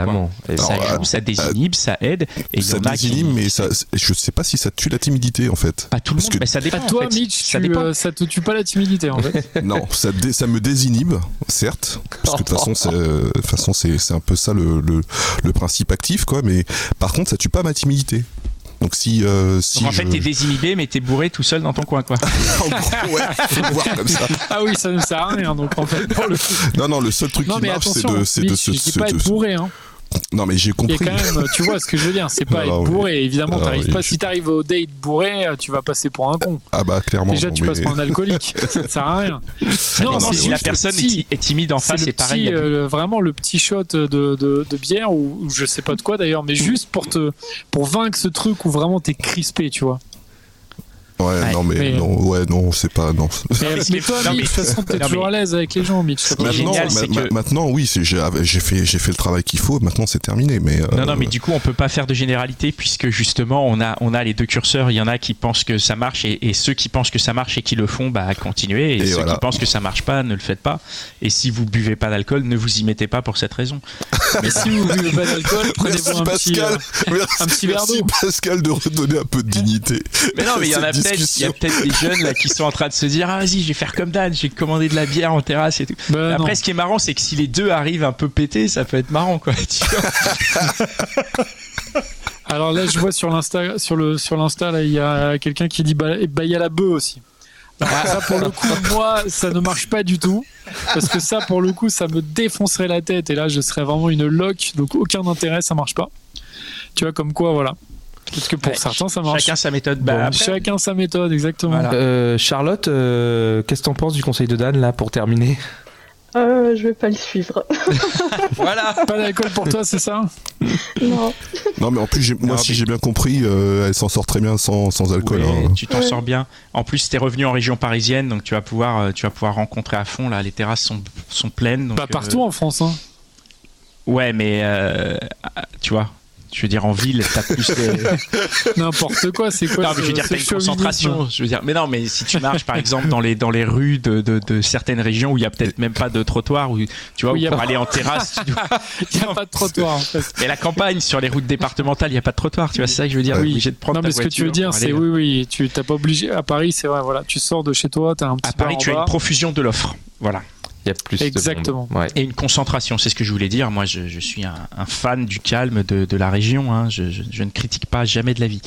Ça joue, ça désinhibe, ça aide. Et ça désinhibe, mais ça, je sais pas si ça tue la timidité en fait. Pas tout le Parce monde. mais ça dépend. Toi. Mitch, ça te tue pas la timidité, en fait. Non, ça, dé- ça me désinhibe, certes, parce que de toute façon, c'est, euh, façon, c'est, un peu ça le, le, le principe actif, quoi. Mais par contre, ça tue pas ma timidité. Donc si, euh, si Donc, en fait, t'es désinhibé, mais t'es bourré tout seul dans ton coin, quoi. En gros, ouais, faut le voir comme ça. ah oui, ça ne sert à rien, donc en fait, pour le coup. Non, non, le seul truc Non, qui marche, c'est de, c'est de se, se- pas de- être bourré, hein. Non, mais j'ai compris. quand même, tu vois ce que je veux dire, c'est pas Alors, être oui. bourré. Évidemment, Alors, t'arrives oui, pas. je- Si t'arrives au date bourré, euh, tu vas passer pour un con. Ah bah clairement. Déjà, non, tu mais- passes pour un alcoolique. ça ne sert à rien. Non, c'est si la personne petit- est ti- est timide en face, c'est pareil. petit, euh, vraiment le petit shot de, de, de bière ou, ou je sais pas de quoi d'ailleurs, mais juste pour te pour vaincre ce truc où vraiment t'es crispé, tu vois. Ouais, Ouais, non mais, mais- non, ouais, non, c'est pas non. Mais, mais toi, non, Mitch, mais- de toute façon, t'es toujours mais- à l'aise avec les gens, Mitch. Maintenant, génial, ma- c'est ma- que- maintenant, oui, c'est- j'ai j'ai fait, j'ai fait le travail qu'il faut. Maintenant, c'est terminé. Mais euh, Non, non, mais du coup, on peut pas faire de généralité puisque justement, on a, on a les deux curseurs. Il y en a qui pensent que ça marche et, et ceux qui pensent que ça marche et qui le font, bah, continuez. Et, Et ceux voilà. qui pensent que ça marche pas, ne le faites pas. Et si vous buvez pas d'alcool, ne vous y mettez pas pour cette raison. Mais si vous buvez pas d'alcool, Merci prenez-vous un euh, merci, un petit verre merci d'eau. Pascal de redonner un peu de dignité. Mais non, mais il y en a Cette il y a peut-être des jeunes là qui sont en train de se dire, ah, vas-y, je vais faire comme Dan, j'ai commandé de la bière en terrasse et tout. bah, non. Après, ce qui est marrant, c'est que si les deux arrivent un peu pétés, ça peut être marrant, quoi. tu vois. Alors là, je vois sur l'insta, sur le sur l'insta, là, il y a quelqu'un qui dit bah, bah, il y a la bœuf aussi. Alors ça, pour le coup, moi, ça ne marche pas du tout. Parce que ça, pour le coup, ça me défoncerait la tête. Et là, je serais vraiment une loque. Donc, aucun intérêt, ça marche pas. Tu vois, comme quoi, voilà. Parce que pour Ouais, certains, ça marche. Chacun sa méthode. Bah, Bon, après, chacun sa méthode, exactement. Voilà. Euh, Charlotte, euh, qu'est-ce que t'en penses du conseil de Dan là pour terminer Euh, je vais pas le suivre. voilà. Pas d'alcool pour toi, c'est ça? Non. Non, mais en plus, moi, Non, si mais- j'ai bien compris, euh, elle s'en sort très bien sans, sans alcool. Ouais, hein. Tu t'en Ouais. sors bien. En plus, t'es revenu en région parisienne, donc tu vas pouvoir, tu vas pouvoir rencontrer à fond. Là, les terrasses sont, sont pleines. donc, Pas euh, partout en France. Hein? Ouais, mais euh, tu vois, je veux dire en ville, t'as plus de. N'importe quoi, c'est quoi non, mais je veux dire, t'as une concentration. Je veux dire, mais non, mais si tu marches par exemple dans les dans les rues de, de, de certaines régions où il y a peut-être même pas de trottoir, où tu vois, où y a pour pas- aller en terrasse, tu dois- Il n'y a pas de trottoir en fait. mais la campagne sur les routes départementales, il y a pas de trottoir. Tu vois, c'est ça que je veux dire. Oui. obligé de prendre Non, ta mais ce que tu veux dire, c'est oui, oui, tu t'as pas obligé. À Paris, c'est vrai, voilà, tu sors de chez toi, t'as un petit À Paris, tu as une profusion de l'offre. Voilà. Il y a plus Exactement. de monde. Ouais. Et une concentration, c'est ce que je voulais dire. Moi, je, je suis un, un, fan du calme de, de la région. Hein. Je, je, je, ne critique pas jamais de la vie.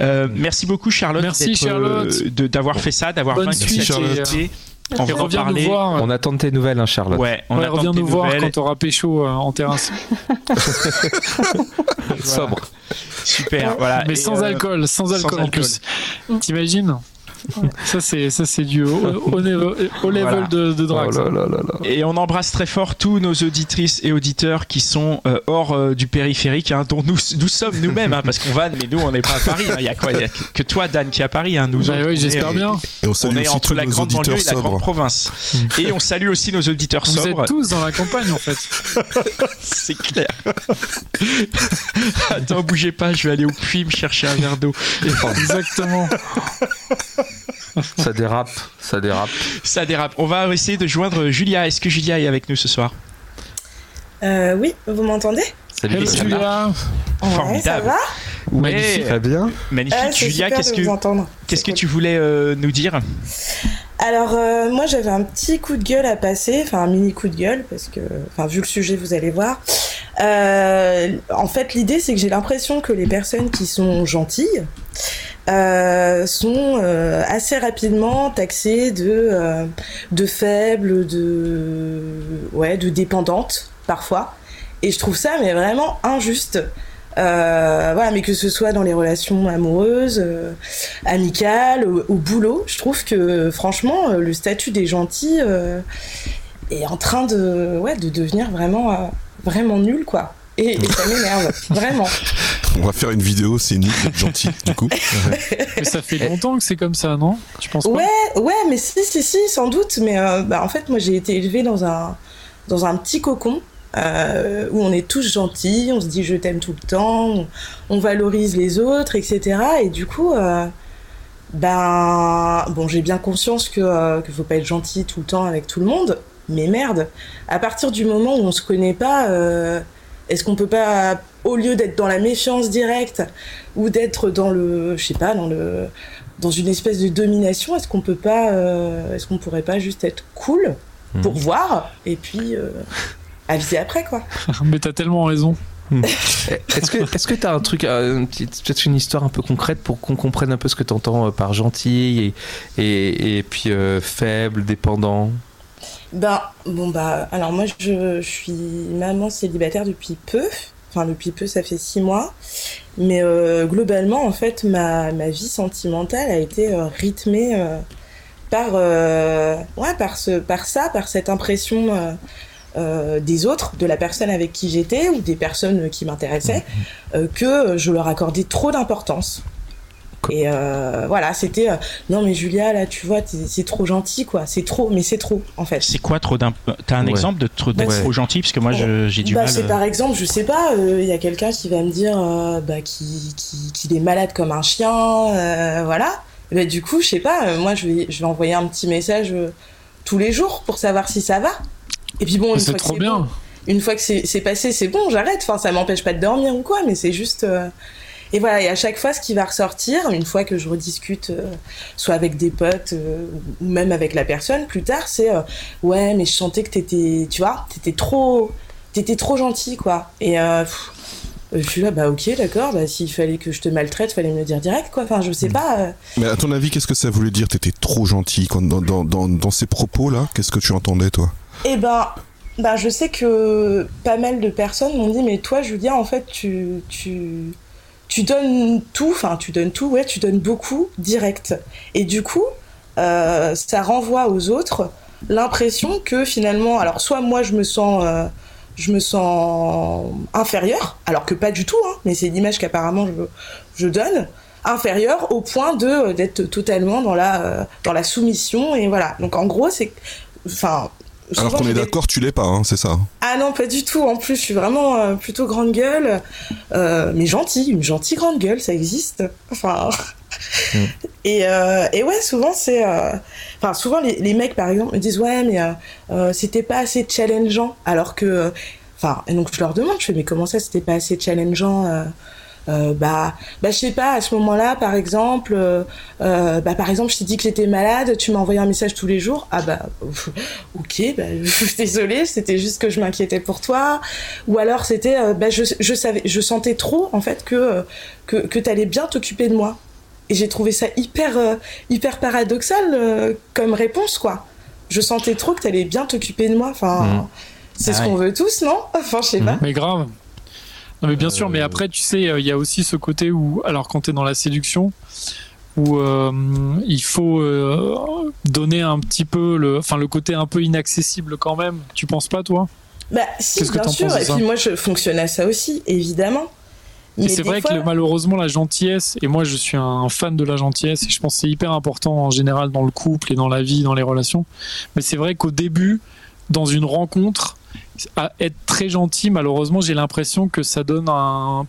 Euh, merci beaucoup, Charlotte, merci, Charlotte. Euh, d'avoir fait ça, d'avoir vaincu activité. On va reviens nous voir. On attend tes nouvelles, hein, Charlotte. Ouais, on ouais, tes nous voir nouvelles. quand t'auras pécho euh, en terrasse. voilà. Sobre. Super, voilà. Mais sans euh, alcool, sans alcool sans en alcool. plus. T'imagines? Ça c'est ça c'est du haut, haut level, haut level Voilà. de, de drague. Oh là là là là. Et on embrasse très fort tous nos auditrices et auditeurs qui sont euh, hors euh, du périphérique, hein, dont nous, nous sommes nous-mêmes, hein, parce qu'on va, mais nous on n'est pas à Paris. hein. Il y a quoi Il y a que- toi, Dan, qui est à Paris. Hein, nous Bah oui, on j'espère est- bien. Et on est aussi entre la grande banlieue et la grande province. Et on salue aussi nos auditeurs Vous sobres. êtes tous dans la campagne en fait. C'est clair. Attends, bougez pas, je vais aller au puits me chercher un verre d'eau. Exactement. Ça dérape, ça dérape. Ça dérape. On va essayer de joindre Julia. Est-ce que Julia est avec nous ce soir? Euh, oui, vous m'entendez? Salut Hello Julia. Ouais, Formidable. ça va Magnifique. Très bien. Magnifique. Julia, qu'est-ce que qu'est-ce tu voulais euh, nous dire? Alors, euh, moi, j'avais un petit coup de gueule à passer, enfin un mini coup de gueule, parce que, enfin, vu le sujet, vous allez voir. Euh, en fait, l'idée, c'est que j'ai l'impression que les personnes qui sont gentilles euh, sont euh, assez rapidement taxées de, euh, de faibles, de, ouais, de dépendantes, parfois. Et je trouve ça, mais vraiment injuste. Voilà, mais que ce soit dans les relations amoureuses, amicales, au, boulot, je trouve que franchement, le statut des gentils est en train de, ouais, de devenir vraiment, vraiment nul, quoi. Et, et ça m'énerve, vraiment. On va faire une vidéo, c'est nul d'être gentil, du coup. Mais ça fait longtemps que c'est comme ça, non? Tu penses pas? Ouais, ouais, mais si, si, si, sans doute. Mais euh, bah, en fait, moi, j'ai été élevée dans un, dans un petit cocon euh, où on est tous gentils, on se dit je t'aime tout le temps, on, on valorise les autres, etc. Et du coup, euh, ben, bon, j'ai bien conscience que euh, qu'il faut pas être gentil tout le temps avec tout le monde, mais merde, à partir du moment où on se connaît pas, euh, est-ce qu'on peut pas, au lieu d'être dans la méfiance directe ou d'être dans le, je sais pas, dans le dans une espèce de domination, est-ce qu'on peut pas, euh, est-ce qu'on pourrait pas juste être cool pour voir et puis euh, aviser après quoi? Mais t'as tellement raison. Est-ce que est-ce que t'as un truc, euh, peut-être une histoire un peu concrète pour qu'on comprenne un peu ce que t'entends par gentil et et, et puis euh, faible, dépendant? Ben bon bah alors moi je, je suis maman célibataire depuis peu, enfin depuis peu ça fait six mois, mais euh, globalement en fait ma, ma vie sentimentale a été euh, rythmée euh, par euh, ouais par ce par ça par cette impression des autres, de la personne avec qui j'étais ou des personnes qui m'intéressaient, euh, que je leur accordais trop d'importance. Et euh, voilà, c'était euh, non mais Julia là, tu vois, c'est trop gentil quoi, c'est trop, mais c'est trop en fait. C'est quoi trop d'un T'as un Ouais. exemple de trop, d'être Ouais. trop gentil? Parce que moi, je- j'ai du bah, mal. c'est euh, par exemple, je sais pas, il y a quelqu'un qui va me dire euh, bah, qui- qui- qu'il est malade comme un chien, euh, voilà. Bah, du coup, je sais pas, euh, moi je vais, je vais envoyer un petit message euh, tous les jours pour savoir si ça va. Et puis bon, une C'est fois que trop c'est bien. bon, une fois que c'est c'est passé, c'est bon, j'arrête. Enfin, ça m'empêche pas de dormir ou quoi, mais c'est juste. Et voilà, et à chaque fois, ce qui va ressortir, une fois que je rediscute, euh, soit avec des potes euh, ou même avec la personne plus tard, c'est euh, ouais, mais je sentais que t'étais, tu vois, t'étais trop, t'étais trop gentil, quoi. Et pff, je suis là, bah ok, d'accord, bah s'il fallait que je te maltraite, fallait me le dire direct, quoi. Enfin, je sais pas. euh, Mais à ton avis, qu'est-ce que ça voulait dire T'étais trop gentil quand, dans, dans, dans, dans ces propos-là Qu'est-ce que tu entendais, toi? Eh ben, ben, je sais que pas mal de personnes m'ont dit, mais toi, Julien, en fait, tu, tu, tu donnes tout, enfin, tu donnes tout, ouais, tu donnes beaucoup direct. Et du coup, euh, ça renvoie aux autres l'impression que finalement, alors, soit moi, je me sens, euh, je me sens inférieure, alors que pas du tout, hein, mais c'est l'image qu'apparemment je, je donne inférieure au point de euh, d'être totalement dans la dans la soumission et voilà donc en gros c'est enfin Alors qu'on est d'accord, tu l'es pas, hein, c'est ça ah non, pas du tout. En plus, je suis vraiment euh, plutôt grande gueule, euh, mais gentille, une gentille grande gueule, ça existe. Enfin. Et, euh, et ouais, souvent c'est, euh, enfin souvent les, les mecs par exemple me disent ouais mais c'était pas assez challengeant, alors que, enfin et donc je leur demande, je fais mais comment ça c'était pas assez challengeant euh, bah, bah, je sais pas, à ce moment-là, par exemple, euh, euh, bah, par exemple, je t'ai dit que j'étais malade, tu m'as envoyé un message tous les jours. Ah bah, ok, bah, désolée, c'était juste que je m'inquiétais pour toi. Ou alors c'était, euh, bah, je, je savais, je sentais trop en fait que que, que t'allais bien t'occuper de moi. Et j'ai trouvé ça hyper euh, hyper paradoxal euh, comme réponse quoi. Je sentais trop que t'allais bien t'occuper de moi. Enfin, Mhm. c'est Ah ce ouais. qu'on veut tous, non? Enfin, je sais pas. Mais grave. Non, mais bien sûr, mais après, tu sais, euh, il y a aussi ce côté où, alors quand tu es dans la séduction, où euh, il faut euh, donner un petit peu le, enfin, le côté un peu inaccessible quand même. Tu penses pas, toi? Bah si, bien sûr. Et puis moi, je fonctionne à ça aussi, évidemment. Et Mais c'est vrai fois- que malheureusement, la gentillesse, et moi je suis un fan de la gentillesse, et je pense que c'est hyper important en général dans le couple et dans la vie, dans les relations. Mais c'est vrai qu'au début, dans une rencontre, à être très gentil, malheureusement, j'ai l'impression que ça donne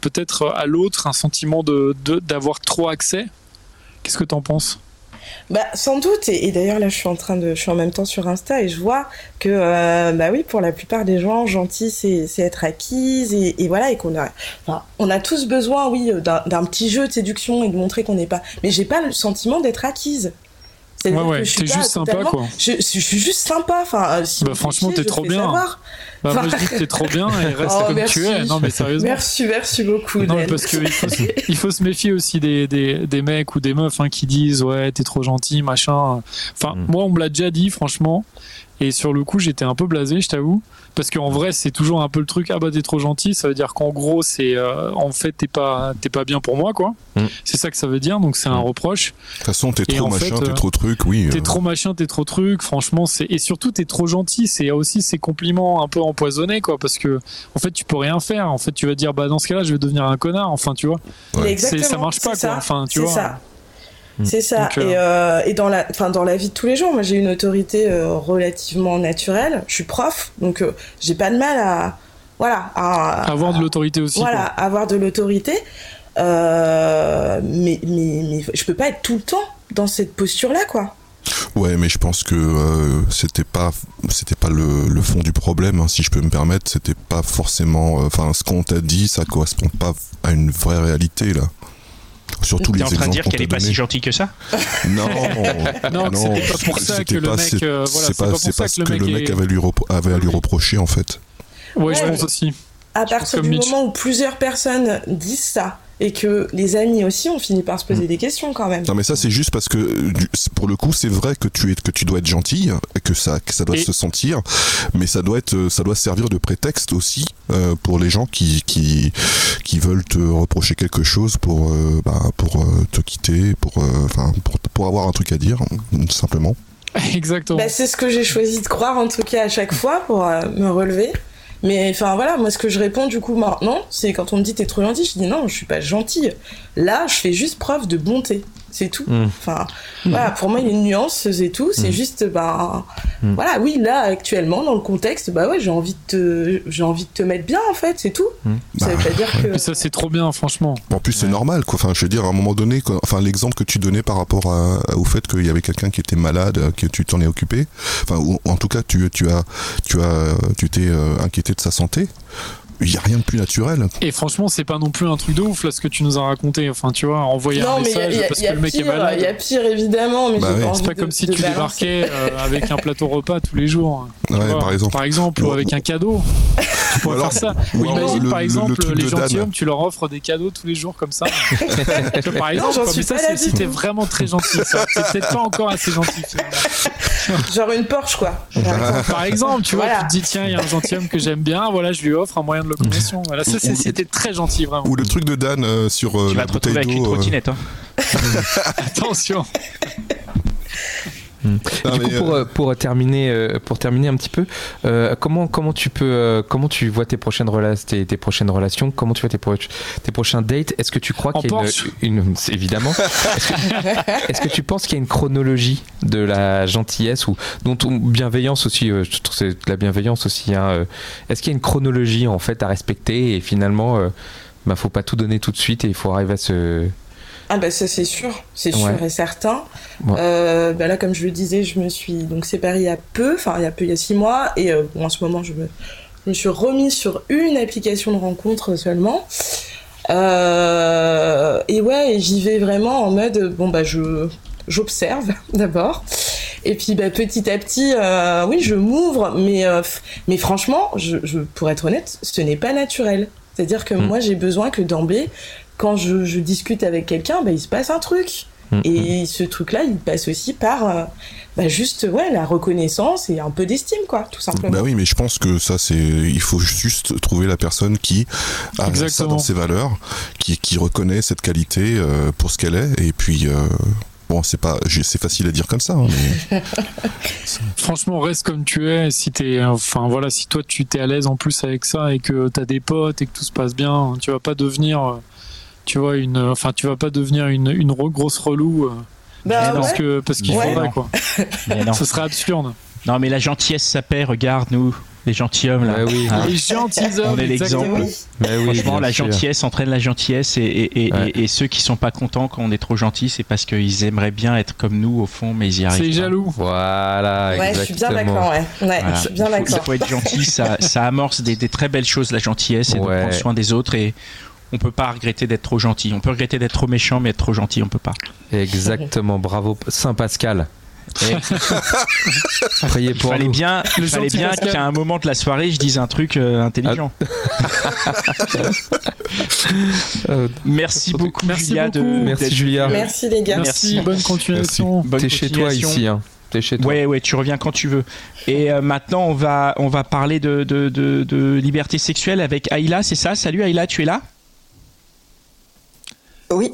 peut-être à l'autre un sentiment de d'avoir trop accès. Qu'est-ce que t'en penses? Bah sans doute. Et, d'ailleurs là, je suis en train de, je suis en même temps sur Insta et je vois que euh, bah oui, pour la plupart des gens, gentil, c'est c'est être acquise et, voilà et qu'on a, on a tous besoin, oui, d'un d'un petit jeu de séduction et de montrer qu'on n'est pas. Mais j'ai pas le sentiment d'être acquise. Ouais, ouais, t'es juste sympa, totalement- quoi. Je, je suis juste sympa. Enfin, euh, si Bah, franchement, t'es trop bien. savoir. bah, Moi Enfin- je dis que t'es trop bien et reste Oh, comme merci. tu es. Non mais sérieusement. Merci, merci beaucoup. Non, mais parce qu'il faut, se- il faut se méfier aussi des, des, des mecs ou des meufs hein, qui disent ouais t'es trop gentil machin. Enfin Mm. moi on me l'a déjà dit franchement et sur le coup j'étais un peu blasé je t'avoue parce qu'en vrai c'est toujours un peu le truc ah bah t'es trop gentil ça veut dire qu'en gros c'est euh, en fait t'es pas t'es pas bien pour moi quoi. Mm. C'est ça que ça veut dire donc c'est un Mm. reproche. De toute façon, t'es trop machin, t'es euh, trop truc, oui. T'es euh, trop machin, t'es trop truc, franchement, c'est et surtout t'es trop gentil, c'est aussi ces compliments un peu empoisonnés quoi, parce que en fait tu peux rien faire, en fait tu vas dire bah dans ce cas-là je vais devenir un connard, enfin tu vois, Ouais. Mais c'est- exactement, ça marche pas quoi, ça, enfin tu c'est vois. ça. Mm. C'est ça. Donc, euh, Et, euh, et dans la, enfin dans la vie de tous les jours, moi j'ai une autorité euh, relativement naturelle. Je suis prof, donc euh, j'ai pas de mal à, voilà, à, Avoir de l'autorité aussi. voilà, quoi. avoir de l'autorité. Euh, mais, mais, mais je peux pas être tout le temps dans cette posture-là, quoi. Ouais, mais je pense que euh, c'était pas c'était pas le, le fond du problème, hein, si je peux me permettre. C'était pas forcément. euh, Enfin, ce qu'on t'a dit, ça correspond pas à une vraie réalité là. Surtout les T'es en train de exemples dire qu'elle est pas si gentille que ça Non, Non, que c'était pas pour ça c'était que le pas- mec, c'est- euh, voilà, c'est pas, pas pour c'est ça pas que ce le que le mec est- avait, à lui repro- avait à lui reprocher en fait. Ouais, je Ouais, pense aussi. À partir du moment où plusieurs personnes disent ça et que les amis aussi ont fini par se Mm. poser des questions quand même. Non, mais ça c'est juste parce que euh, pour le coup, c'est vrai que tu es que tu dois être gentil, et que ça que ça doit Et- se sentir, mais ça doit être euh, ça doit servir de prétexte aussi euh, pour les gens qui qui qui veulent te reprocher quelque chose pour euh, bah, pour euh, te quitter, pour euh, enfin pour pour avoir un truc à dire tout simplement. Exactement. Bah, c'est ce que j'ai choisi de croire en tout cas à chaque fois pour euh, me relever. Mais enfin voilà, moi ce que je réponds du coup maintenant, c'est quand on me dit t'es trop gentil, je dis non, je suis pas gentille. Là, je fais juste preuve de bonté. C'est tout. Mm. Enfin, voilà, pour moi, il y a une nuance, c'est tout. C'est Mm. juste, bah, Mm. voilà, oui, là, actuellement, dans le contexte, bah ouais, j'ai envie de te, j'ai envie de te mettre bien, en fait, c'est tout. Ça veut Bah, pas dire que. Et ça c'est trop bien, franchement. En plus, c'est normal, quoi. Enfin, je veux dire, à un moment donné, quoi- enfin, l'exemple que tu donnais par rapport à- au fait qu'il y avait quelqu'un qui était malade, euh, que tu t'en es occupé, enfin, ou en tout cas, tu, tu as, tu as, tu t'es euh, inquiété de sa santé. Il y a rien de plus naturel. Et franchement, c'est pas non plus un truc de ouf là ce que tu nous as raconté. Enfin, tu vois, envoyer non, un message a- parce il y a que le mec est pire, malade. il y a pire évidemment, mais Bah ouais. C'est pas de- comme si tu balancer. débarquais euh, avec un plateau repas tous les jours. Ouais, vois. par exemple. Par exemple, ou avec un cadeau. Tu pourrais alors- faire ça. ou imagine le- par le- exemple le truc les gentilshommes, tu leur offres des cadeaux tous les jours comme ça. Vois, par exemple, j'en comme suis ça, c'est si t'es vraiment très gentil. C'est peut-être pas encore assez gentil. Genre une Porsche, quoi. Par exemple. Tu vois, tu te dis tiens, il y a un gentilhomme que j'aime bien, voilà, je lui offre un moyen de Voilà, ça, c'est- c'était très gentil, vraiment. Ou le truc de Dan euh, sur euh, Tu la vas te bouteille retrouver avec une d'eau. euh, trottinette. Hein. Attention. Et non, du coup, pour, euh, euh, pour terminer, euh, pour terminer un petit peu, euh, comment comment tu peux, euh, comment tu vois tes prochaines relations, tes, tes prochaines relations, comment tu vois tes, pro- tes prochains dates? Est-ce que tu crois qu'il y a une, évidemment. Est-ce que, tu penses qu'il y a une chronologie de la gentillesse ou dont ton bienveillance aussi euh, Je trouve que c'est de la bienveillance aussi. hein, euh. Est-ce qu'il y a une chronologie en fait à respecter et finalement, euh, bah, faut pas tout donner tout de suite et il faut arriver à se Ah bah ça c'est sûr, c'est sûr Ouais. et certain. Ouais. Euh, bah là comme je le disais, je me suis donc séparée il y a peu, enfin il y a peu, il y a six mois, et euh, bon, en ce moment je me, je me suis remise sur une application de rencontre seulement. Euh, et ouais, j'y vais vraiment en mode bon bah je j'observe d'abord. Et puis bah, petit à petit, oui, je m'ouvre, mais mais franchement, je, je, pour être honnête, ce n'est pas naturel. C'est-à-dire que Mm. moi, j'ai besoin que d'emblée, quand je, je discute avec quelqu'un, bah, il se passe un truc. Mm, Et ce truc-là, il passe aussi par euh, bah, juste ouais la reconnaissance et un peu d'estime, quoi, tout simplement. Bah oui, mais je pense que ça, c'est, il faut juste trouver la personne qui a ça Exactement. dans ses valeurs, qui, qui reconnaît cette qualité euh, pour ce qu'elle est, et puis. euh, Bon, c'est pas, c'est facile à dire comme ça, hein, mais Franchement, reste comme tu es. Si t'es, enfin voilà, si toi tu t'es à l'aise en plus avec ça et que t'as des potes et que tout se passe bien, tu vas pas devenir, euh, tu vois une, enfin tu vas pas devenir une, une grosse relou euh, Bah, parce ouais. que parce qu'il Ouais. faudrait quoi. Mais non. Ce serait absurde. non, mais la gentillesse, ça paie. Regarde, nous, les gentilshommes, là. Ouais, oui. Hein. Les gentilshommes, On est l'exemple. exactement. Oui. Franchement, la sûr. gentillesse entraîne la gentillesse et, et, et, Ouais. et- et ceux qui sont pas contents quand on est trop gentil, c'est parce qu'ils aimeraient bien être comme nous au fond, mais ils y arrivent. C'est jaloux. Voilà, Ouais, je suis bien d'accord, ouais. Ouais, Voilà. je suis bien Il faut- Il d'accord. faut être gentil, ça, ça amorce des, des très belles choses, la gentillesse, et de prendre soin des autres. Et on peut pas regretter d'être trop gentil. On peut regretter d'être trop méchant, mais être trop gentil, on peut pas. Exactement, bravo Saint Pascal. Et Priez il pour fallait nous. bien, Le fallait bien qu'à un moment de la soirée, je dise un truc euh, intelligent. Euh, Merci beaucoup, Merci Julia. De. Merci, Julia. Merci les gars. Merci, Merci. bonne continuation. Bonne T'es chez toi ici, hein. T'es chez toi. Ouais, ouais, tu reviens quand tu veux. Et euh, maintenant, on va, on va parler de, de, de, de liberté sexuelle avec Aïla, c'est ça? Salut Aïla, tu es là? Oui,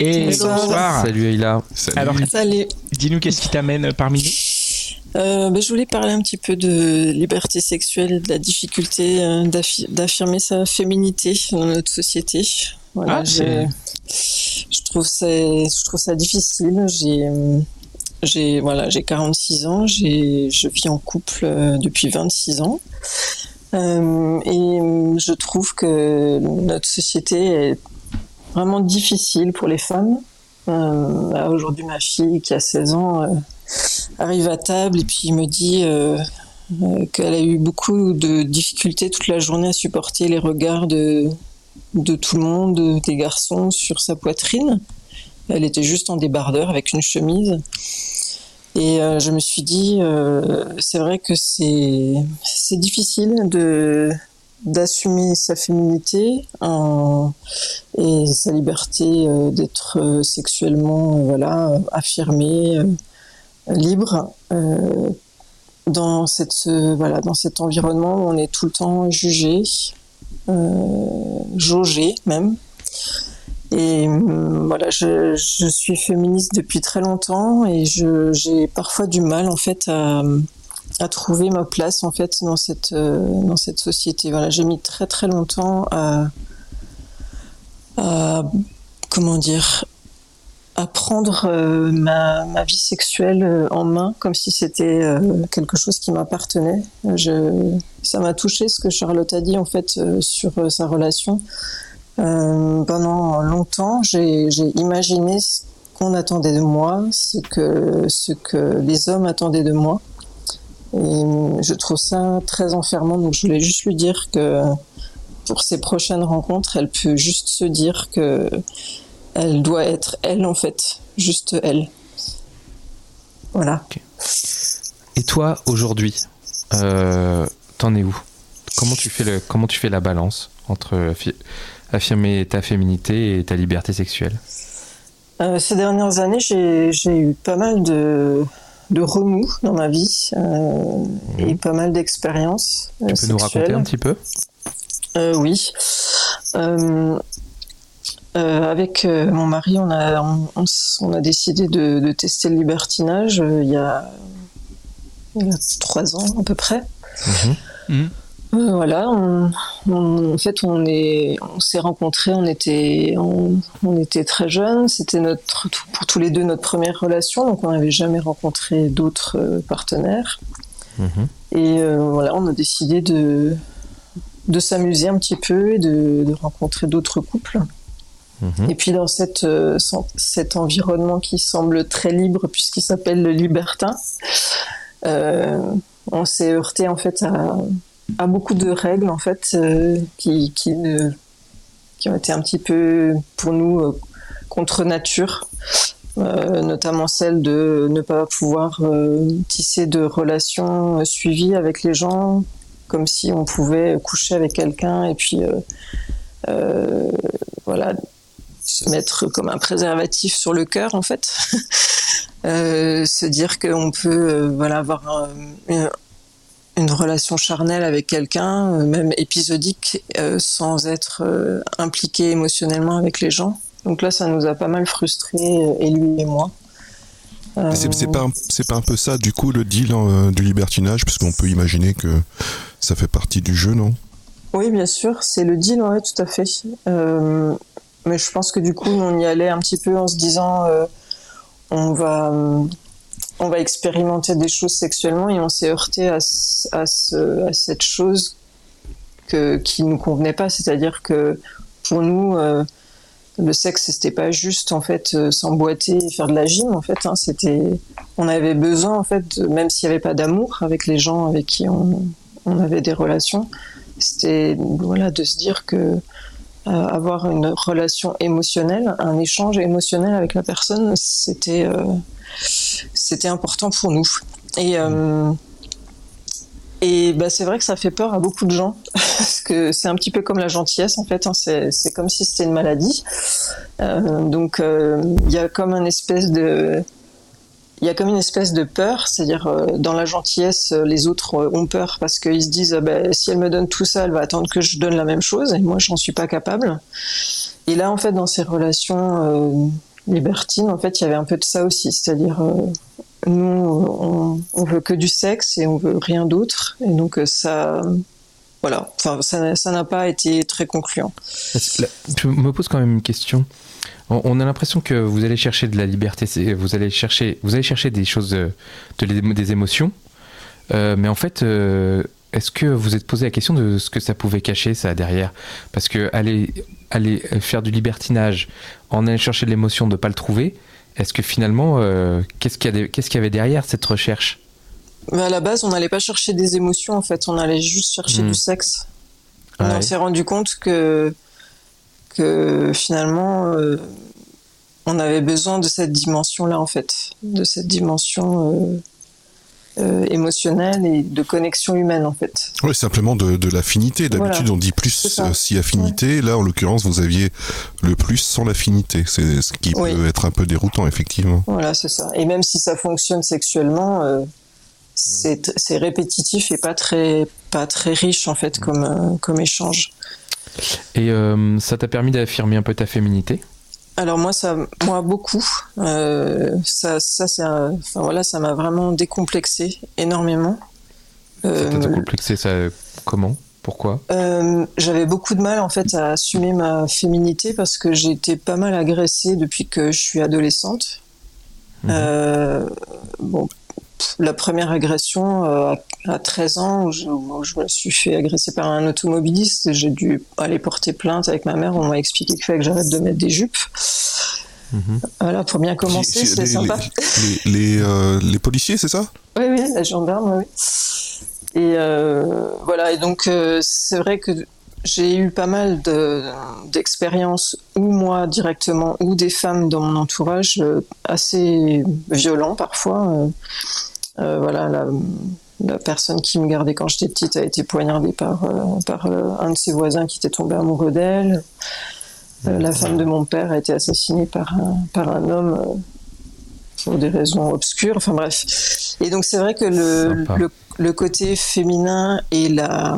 Et Bonsoir. bonsoir. Salut Aïla. salut. Alors, salut. dis-nous qu'est-ce qui t'amène parmi nous? Euh, ben, je voulais parler un petit peu de liberté sexuelle et de la difficulté euh, d'affi- d'affirmer sa féminité dans notre société. Voilà, Ah, je, je trouve ça, je trouve ça difficile. J'ai, j'ai, voilà, j'ai 46 ans, j'ai, je vis en couple euh, depuis 26 ans. Euh, et je trouve que notre société est vraiment difficile pour les femmes. Euh, là, Aujourd'hui, ma fille qui a 16 ans euh, arrive à table et puis me dit euh, qu'elle a eu beaucoup de difficultés toute la journée à supporter les regards de, de tout le monde, des garçons sur sa poitrine. Elle était juste en débardeur avec une chemise. Et je me suis dit, c'est vrai que c'est difficile de d'assumer sa féminité en- et sa liberté euh, d'être euh, sexuellement euh, voilà affirmée, euh, libre euh, dans cette euh, voilà dans cet environnement où on est tout le temps jugé, euh, jaugé même. Et euh, voilà, je, je suis féministe depuis très longtemps et j'ai parfois du mal en fait à, à trouver ma place en fait dans cette euh, dans cette société. Voilà, j'ai mis très très longtemps à, comment dire à prendre euh, ma, ma vie sexuelle euh, en main comme si c'était quelque chose qui m'appartenait. Ça m'a touché ce que Charlotte a dit en fait sur sa relation. Pendant longtemps, j'ai imaginé ce qu'on attendait de moi, ce que, ce que les hommes attendaient de moi. Et je trouve ça très enfermant, donc je voulais juste lui dire que pour ses prochaines rencontres, elle peut juste se dire que elle doit être elle en fait, juste elle. Voilà. Et toi, aujourd'hui, euh, t'en es où? Comment tu, fais le, comment tu fais la balance entre affi- affirmer ta féminité et ta liberté sexuelle? Euh, ces dernières années, j'ai eu pas mal de, de remous dans ma vie euh, et pas mal d'expériences. euh, Tu peux nous raconter un petit peu? Euh, oui. Euh, euh, avec euh, mon mari, on a, on, on s- on a décidé de, de tester le libertinage euh, il, y a, il y a trois ans à peu près. Mhm. Euh, voilà, on, on- en fait, on est, on s'est rencontrés, on était, on, on était très jeunes. C'était notre, pour tous les deux notre première relation, donc on n'avait jamais rencontré d'autres euh, partenaires. Mhm. Et euh, voilà, on a décidé de, de s'amuser un petit peu et de, de rencontrer d'autres couples. Mhm. Et puis dans cette, euh, cet environnement qui semble très libre puisqu'il s'appelle le libertin, euh, on s'est heurté en fait à, à beaucoup de règles en fait euh, qui, qui ont été un petit peu pour nous contre nature. notamment celle de ne pas pouvoir tisser de relations suivies avec les gens, comme si on pouvait coucher avec quelqu'un et puis voilà se mettre comme un préservatif sur le cœur en fait Euh, se dire qu'on peut euh, voilà, avoir une, une, relation charnelle avec quelqu'un, euh, même épisodique, sans être impliqué émotionnellement avec les gens. Donc là, ça nous a pas mal frustrés, et lui et moi. C'est pas, pas un peu ça, du coup, le deal du libertinage, parce qu'on peut imaginer que ça fait partie du jeu, non? Oui, bien sûr, c'est le deal, ouais, tout à fait. mais je pense que du coup, on y allait un petit peu en se disant on va on va expérimenter des choses sexuellement et on s'est heurté à, cette chose que, qui nous convenait pas, c'est-à-dire que pour nous euh, le sexe c'était pas juste en fait euh, s'emboîter et faire de la gym en fait hein, c'était on avait besoin en fait même s'il n'y avait pas d'amour avec les gens avec qui on, avait des relations c'était voilà de se dire que avoir une relation émotionnelle, un échange émotionnel avec la personne, c'était euh, c'était important pour nous. Et euh, et bah, c'est vrai que ça fait peur à beaucoup de gens parce que c'est un petit peu comme la gentillesse en fait. Hein, c'est comme si c'était une maladie. Euh, donc il y a comme un espèce de il y a comme une espèce de peur, c'est-à-dire euh, dans la gentillesse, euh, les autres euh, ont peur parce qu'ils se disent bah, si elle me donne tout ça, elle va attendre que je donne la même chose et moi j'en suis pas capable. Et là en fait dans ces relations libertines, en fait il y avait un peu de ça aussi, c'est-à-dire nous on, veut que du sexe et on veut rien d'autre. Et donc ça voilà, enfin ça n'a pas été très concluant. Je me pose quand même une question. On a l'impression que vous allez chercher de la liberté, vous allez chercher, vous allez chercher des choses, euh, de, des émotions, euh, mais en fait, euh, est-ce que vous êtes posé la question de ce que ça pouvait cacher ça derrière? Parce que aller, aller faire du libertinage, en allant chercher de l'émotion, de ne pas le trouver, est-ce que finalement, qu'est-ce qu'il y, qu y, avait derrière cette recherche? À la base, on n'allait pas chercher des émotions, en fait, on allait juste chercher hmm. du sexe. On s'est rendu compte que que finalement, euh, on avait besoin de cette dimension-là, en fait, de cette dimension euh, euh, émotionnelle et de connexion humaine, en fait. Oui, simplement de, l'affinité. D'habitude, on dit plus si affinité. Là, en l'occurrence, vous aviez le plus sans l'affinité. C'est ce qui peut être un peu déroutant, effectivement. Voilà, c'est ça. Et même si ça fonctionne sexuellement, c'est répétitif et pas très, pas très riche, en fait, comme, comme échange. Et euh, ça t'a permis d'affirmer un peu ta féminité? Alors moi ça moi beaucoup euh, ça ça enfin voilà ça m'a vraiment décomplexé énormément ça euh, décomplexé ça comment? Pourquoi? J'avais beaucoup de mal en fait à assumer ma féminité parce que j'ai été pas mal agressée depuis que je suis adolescente. Mhm. bon, la première agression euh, à 13 ans où je, me suis fait agresser par un automobiliste. J'ai dû aller porter plainte avec ma mère. On m'a expliqué qu'il fallait que j'arrête de mettre des jupes. Mhm. Voilà, pour bien commencer, c'est sympa. Les, euh, les, policiers, c'est ça? Oui, oui, la gendarme, oui. Et euh, voilà, et donc c'est vrai que j'ai eu pas mal d'expériences, ou moi directement, ou des femmes dans mon entourage, assez violents parfois. Euh, voilà, la, personne qui me gardait quand j'étais petite a été poignardée par, euh, par euh, un de ses voisins qui était tombé amoureux d'elle. la femme de mon père a été assassinée par un, par un homme pour des raisons obscures. Enfin bref. Et donc c'est vrai que le, le, côté féminin et la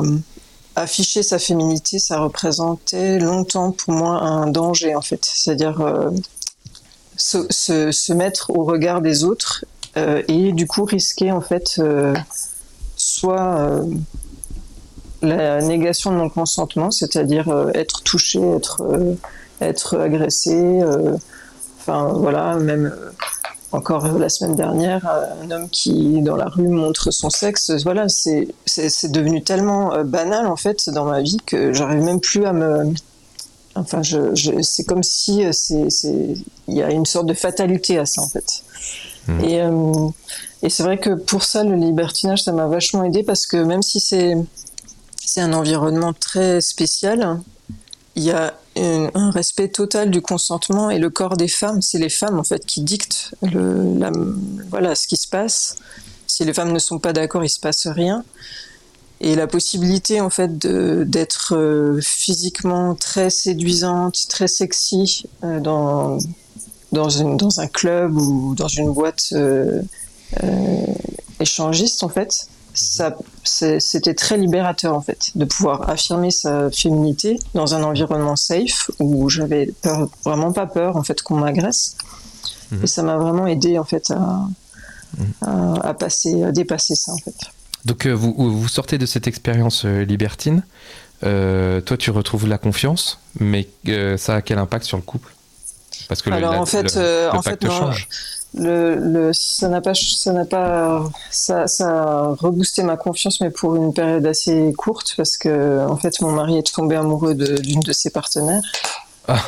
afficher sa féminité, ça représentait longtemps pour moi un danger en fait. C'est-à-dire se, se, mettre au regard des autres euh, et du coup risquer en fait euh, soit euh, la négation de mon consentement, c'est-à-dire être touché, être être agressé, enfin voilà, même encore la semaine dernière, un homme qui dans la rue montre son sexe, voilà, c'est devenu tellement banal en fait dans ma vie que j'arrive même plus à me Enfin, je, je c'est comme si c'est, il y a une sorte de fatalité à ça en fait. Mm. Et, euh, et c'est vrai que pour ça, le libertinage, ça m'a vachement aidé parce que même si c'est un environnement très spécial, il y a un respect total du consentement et le corps des femmes, c'est les femmes en fait qui dictent le, voilà ce qui se passe. Si les femmes ne sont pas d'accord, il se passe rien. Et la possibilité en fait d'être euh, physiquement très séduisante, très sexy euh, dans dans un club ou dans une boîte euh, échangiste en fait, ça, c'était très libérateur en fait, de pouvoir affirmer sa féminité dans un environnement safe où j'avais peur, vraiment pas peur en fait qu'on m'agresse. Mhm. Et ça m'a vraiment aidé en fait à, mhm. à, passer, à dépasser ça en fait. Donc euh, vous, vous sortez de cette expérience euh, libertine. Euh, toi, tu retrouves la confiance, mais ça a quel impact sur le couple? Parce que Alors en fait, en fait, change le, le, ça n'a pas, ça n'a pas, ça, ça a reboosté ma confiance, mais pour une période assez courte, parce que en fait, mon mari est tombé amoureux d'une de, ses partenaires. Ah.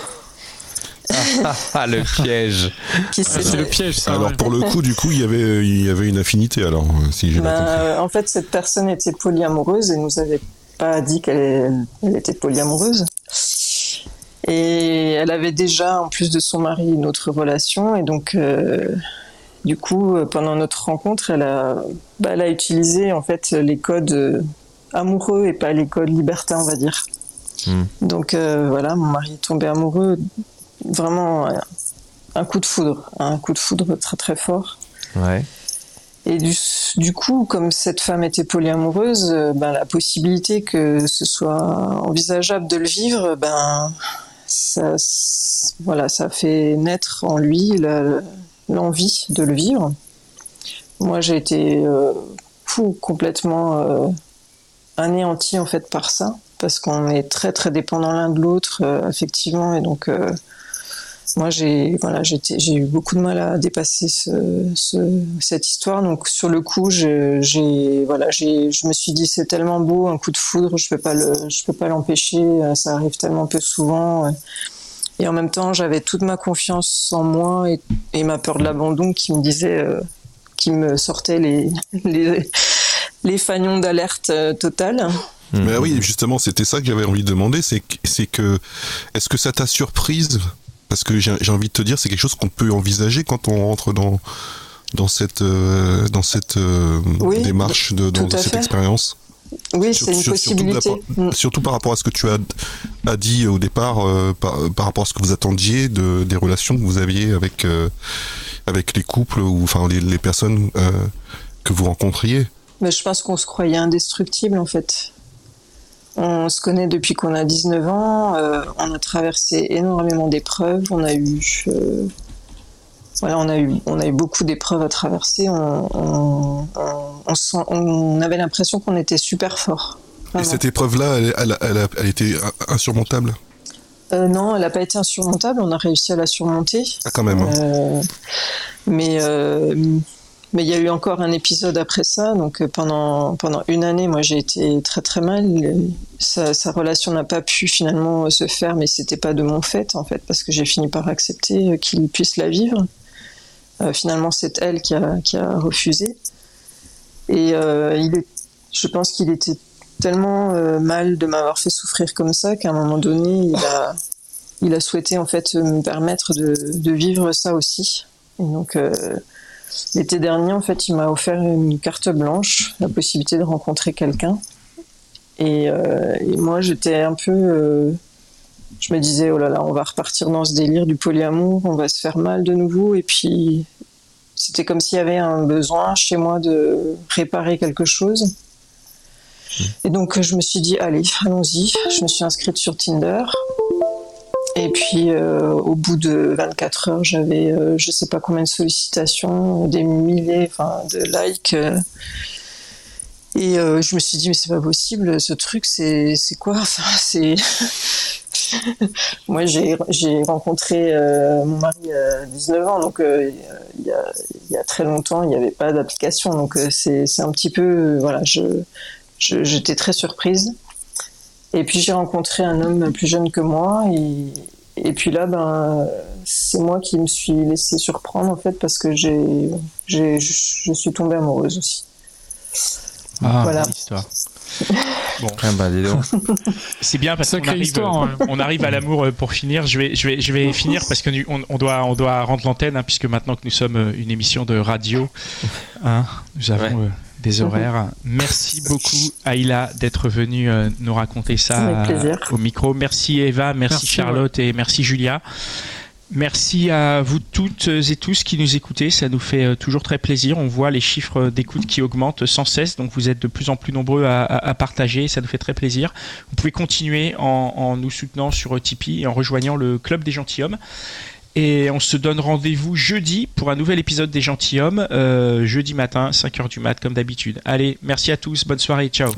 ah, le piège. c'est le piège. Ça, alors pour le coup, du coup, il y avait, il y avait une affinité. Alors, si j'ai bah, En fait, cette personne était polyamoureuse et nous avait pas dit qu'elle elle était polyamoureuse. Et elle avait déjà, en plus de son mari, une autre relation. Et donc, euh, du coup, euh, pendant notre rencontre, elle a, bah, elle a utilisé en fait les codes euh, amoureux et pas les codes libertins, on va dire. Hmm. Donc voilà, mon mari est tombé amoureux, vraiment un coup de foudre, un coup de foudre très très fort. Ouais. Et du, du, coup, comme cette femme était polyamoureuse, ben, la possibilité que ce soit envisageable de le vivre, ben, ça, voilà, ça fait naître en lui l'envie de le vivre. Moi, j'ai été euh, complètement euh, anéanti en fait par ça, parce qu'on est très très dépendants l'un de l'autre, euh, effectivement, et donc moi j'ai voilà eu beaucoup de mal à dépasser cette histoire. Donc sur le coup j'ai voilà je me suis dit c'est tellement beau un coup de foudre je peux peux pas l'empêcher. Ça arrive tellement peu souvent et en même temps j'avais toute ma confiance en moi et, ma peur de l'abandon qui me disait euh, qui me sortait les les, fagnons d'alerte euh, totale. Mais oui, justement, c'était ça que j'avais envie de demander, c'est que, est-ce que ça t'a surprise parce que j'ai envie de te dire, c'est quelque chose qu'on peut envisager quand on rentre dans dans cette euh, dans cette euh, démarche de dans cette expérience. Oui, c'est une possibilité. Mm. Surtout, par rapport à ce que tu as, as dit au départ, euh, par, rapport à ce que vous attendiez de, des relations que vous aviez avec, avec les couples ou enfin les, les personnes que vous rencontriez. Mais je pense qu'on se croyait indestructible en fait. On se connaît depuis qu'on a 19 ans. Euh, on a traversé énormément d'épreuves. On a eu, euh, on a eu, on a eu beaucoup d'épreuves à traverser. On, on, avait l'impression qu'on était super fort. Et cette épreuve-là, elle, elle, a, elle, été insurmontable? Euh, Non, elle n'a pas été insurmontable. On a réussi à la surmonter. Ah, quand même. Hein. mais mais il y a eu encore un épisode après ça. Donc euh, pendant, pendant une année, moi j'ai été très très mal. Sa, relation n'a pas pu finalement se faire, mais c'était pas de mon fait en fait, parce que j'ai fini par accepter euh, qu'il puisse la vivre. Euh, finalement, c'est elle qui a, refusé. Et il est, je pense qu'il était tellement mal de m'avoir fait souffrir comme ça qu'à un moment donné, il a, il a souhaité en fait me permettre de, vivre ça aussi. Donc L'été dernier, en fait, il m'a offert une carte blanche, la possibilité de rencontrer quelqu'un. Et, euh, moi, j'étais un peu. Euh, je me disais, oh là là, on va repartir dans ce délire du polyamour, on va se faire mal de nouveau. Et puis, c'était comme s'il y avait un besoin chez moi de réparer quelque chose. Et donc, je me suis dit, allez, allons-y. Je me suis inscrite sur Tinder. Et puis, euh, au bout de 24 heures, j'avais euh, je sais pas combien de sollicitations, des milliers de likes. Euh. et je me suis dit, mais c'est pas possible, ce truc, c'est quoi? Enfin, c'est... Moi, j'ai rencontré mon mari à 19 ans, donc il y, a, y, a, très longtemps, il n'y avait pas d'application. Donc, c'est un petit peu. voilà, j'étais je, très surprise. Et puis j'ai rencontré un homme plus jeune que moi et, et puis là, ben, c'est moi qui me suis laissée surprendre en fait parce que j'ai, j'ai, je suis tombée amoureuse aussi. Ah, Voilà. histoire. Bon, Ah bah, c'est bien parce qu'on arrive, histoire, ouais. on arrive à l'amour euh, pour finir. Je vais, je vais, je vais finir parce que nous- on, on doit, on doit rendre l'antenne hein, puisque maintenant que nous sommes euh, une émission de radio, hein, nous avons Ouais. euh, des horaires. Merci beaucoup Aïla d'être venue euh, nous raconter ça euh, au micro. Merci Eva, merci, Merci, Charlotte et merci Julia. Merci à vous toutes et tous qui nous écoutez, ça nous fait euh, toujours très plaisir. On voit les chiffres d'écoute qui augmentent sans cesse, donc vous êtes de plus en plus nombreux à, à- à partager, ça nous fait très plaisir. Vous pouvez continuer en, en nous soutenant sur Tipeee et en rejoignant le Club des Gentilshommes. Et on se donne rendez-vous jeudi pour un nouvel épisode des Gentilshommes, euh, jeudi matin, 5h du mat, comme d'habitude. Allez, merci à tous, bonne soirée, ciao.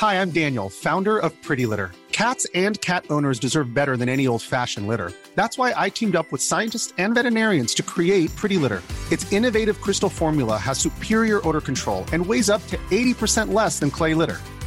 Hi, I'm Daniel, founder of Pretty Litter. Cats and cat owners deserve better than any old fashioned litter. That's why I teamed up with scientists and veterinarians to create Pretty Litter. Its innovative crystal formula has superior odor control and weighs up to 80% less than clay litter.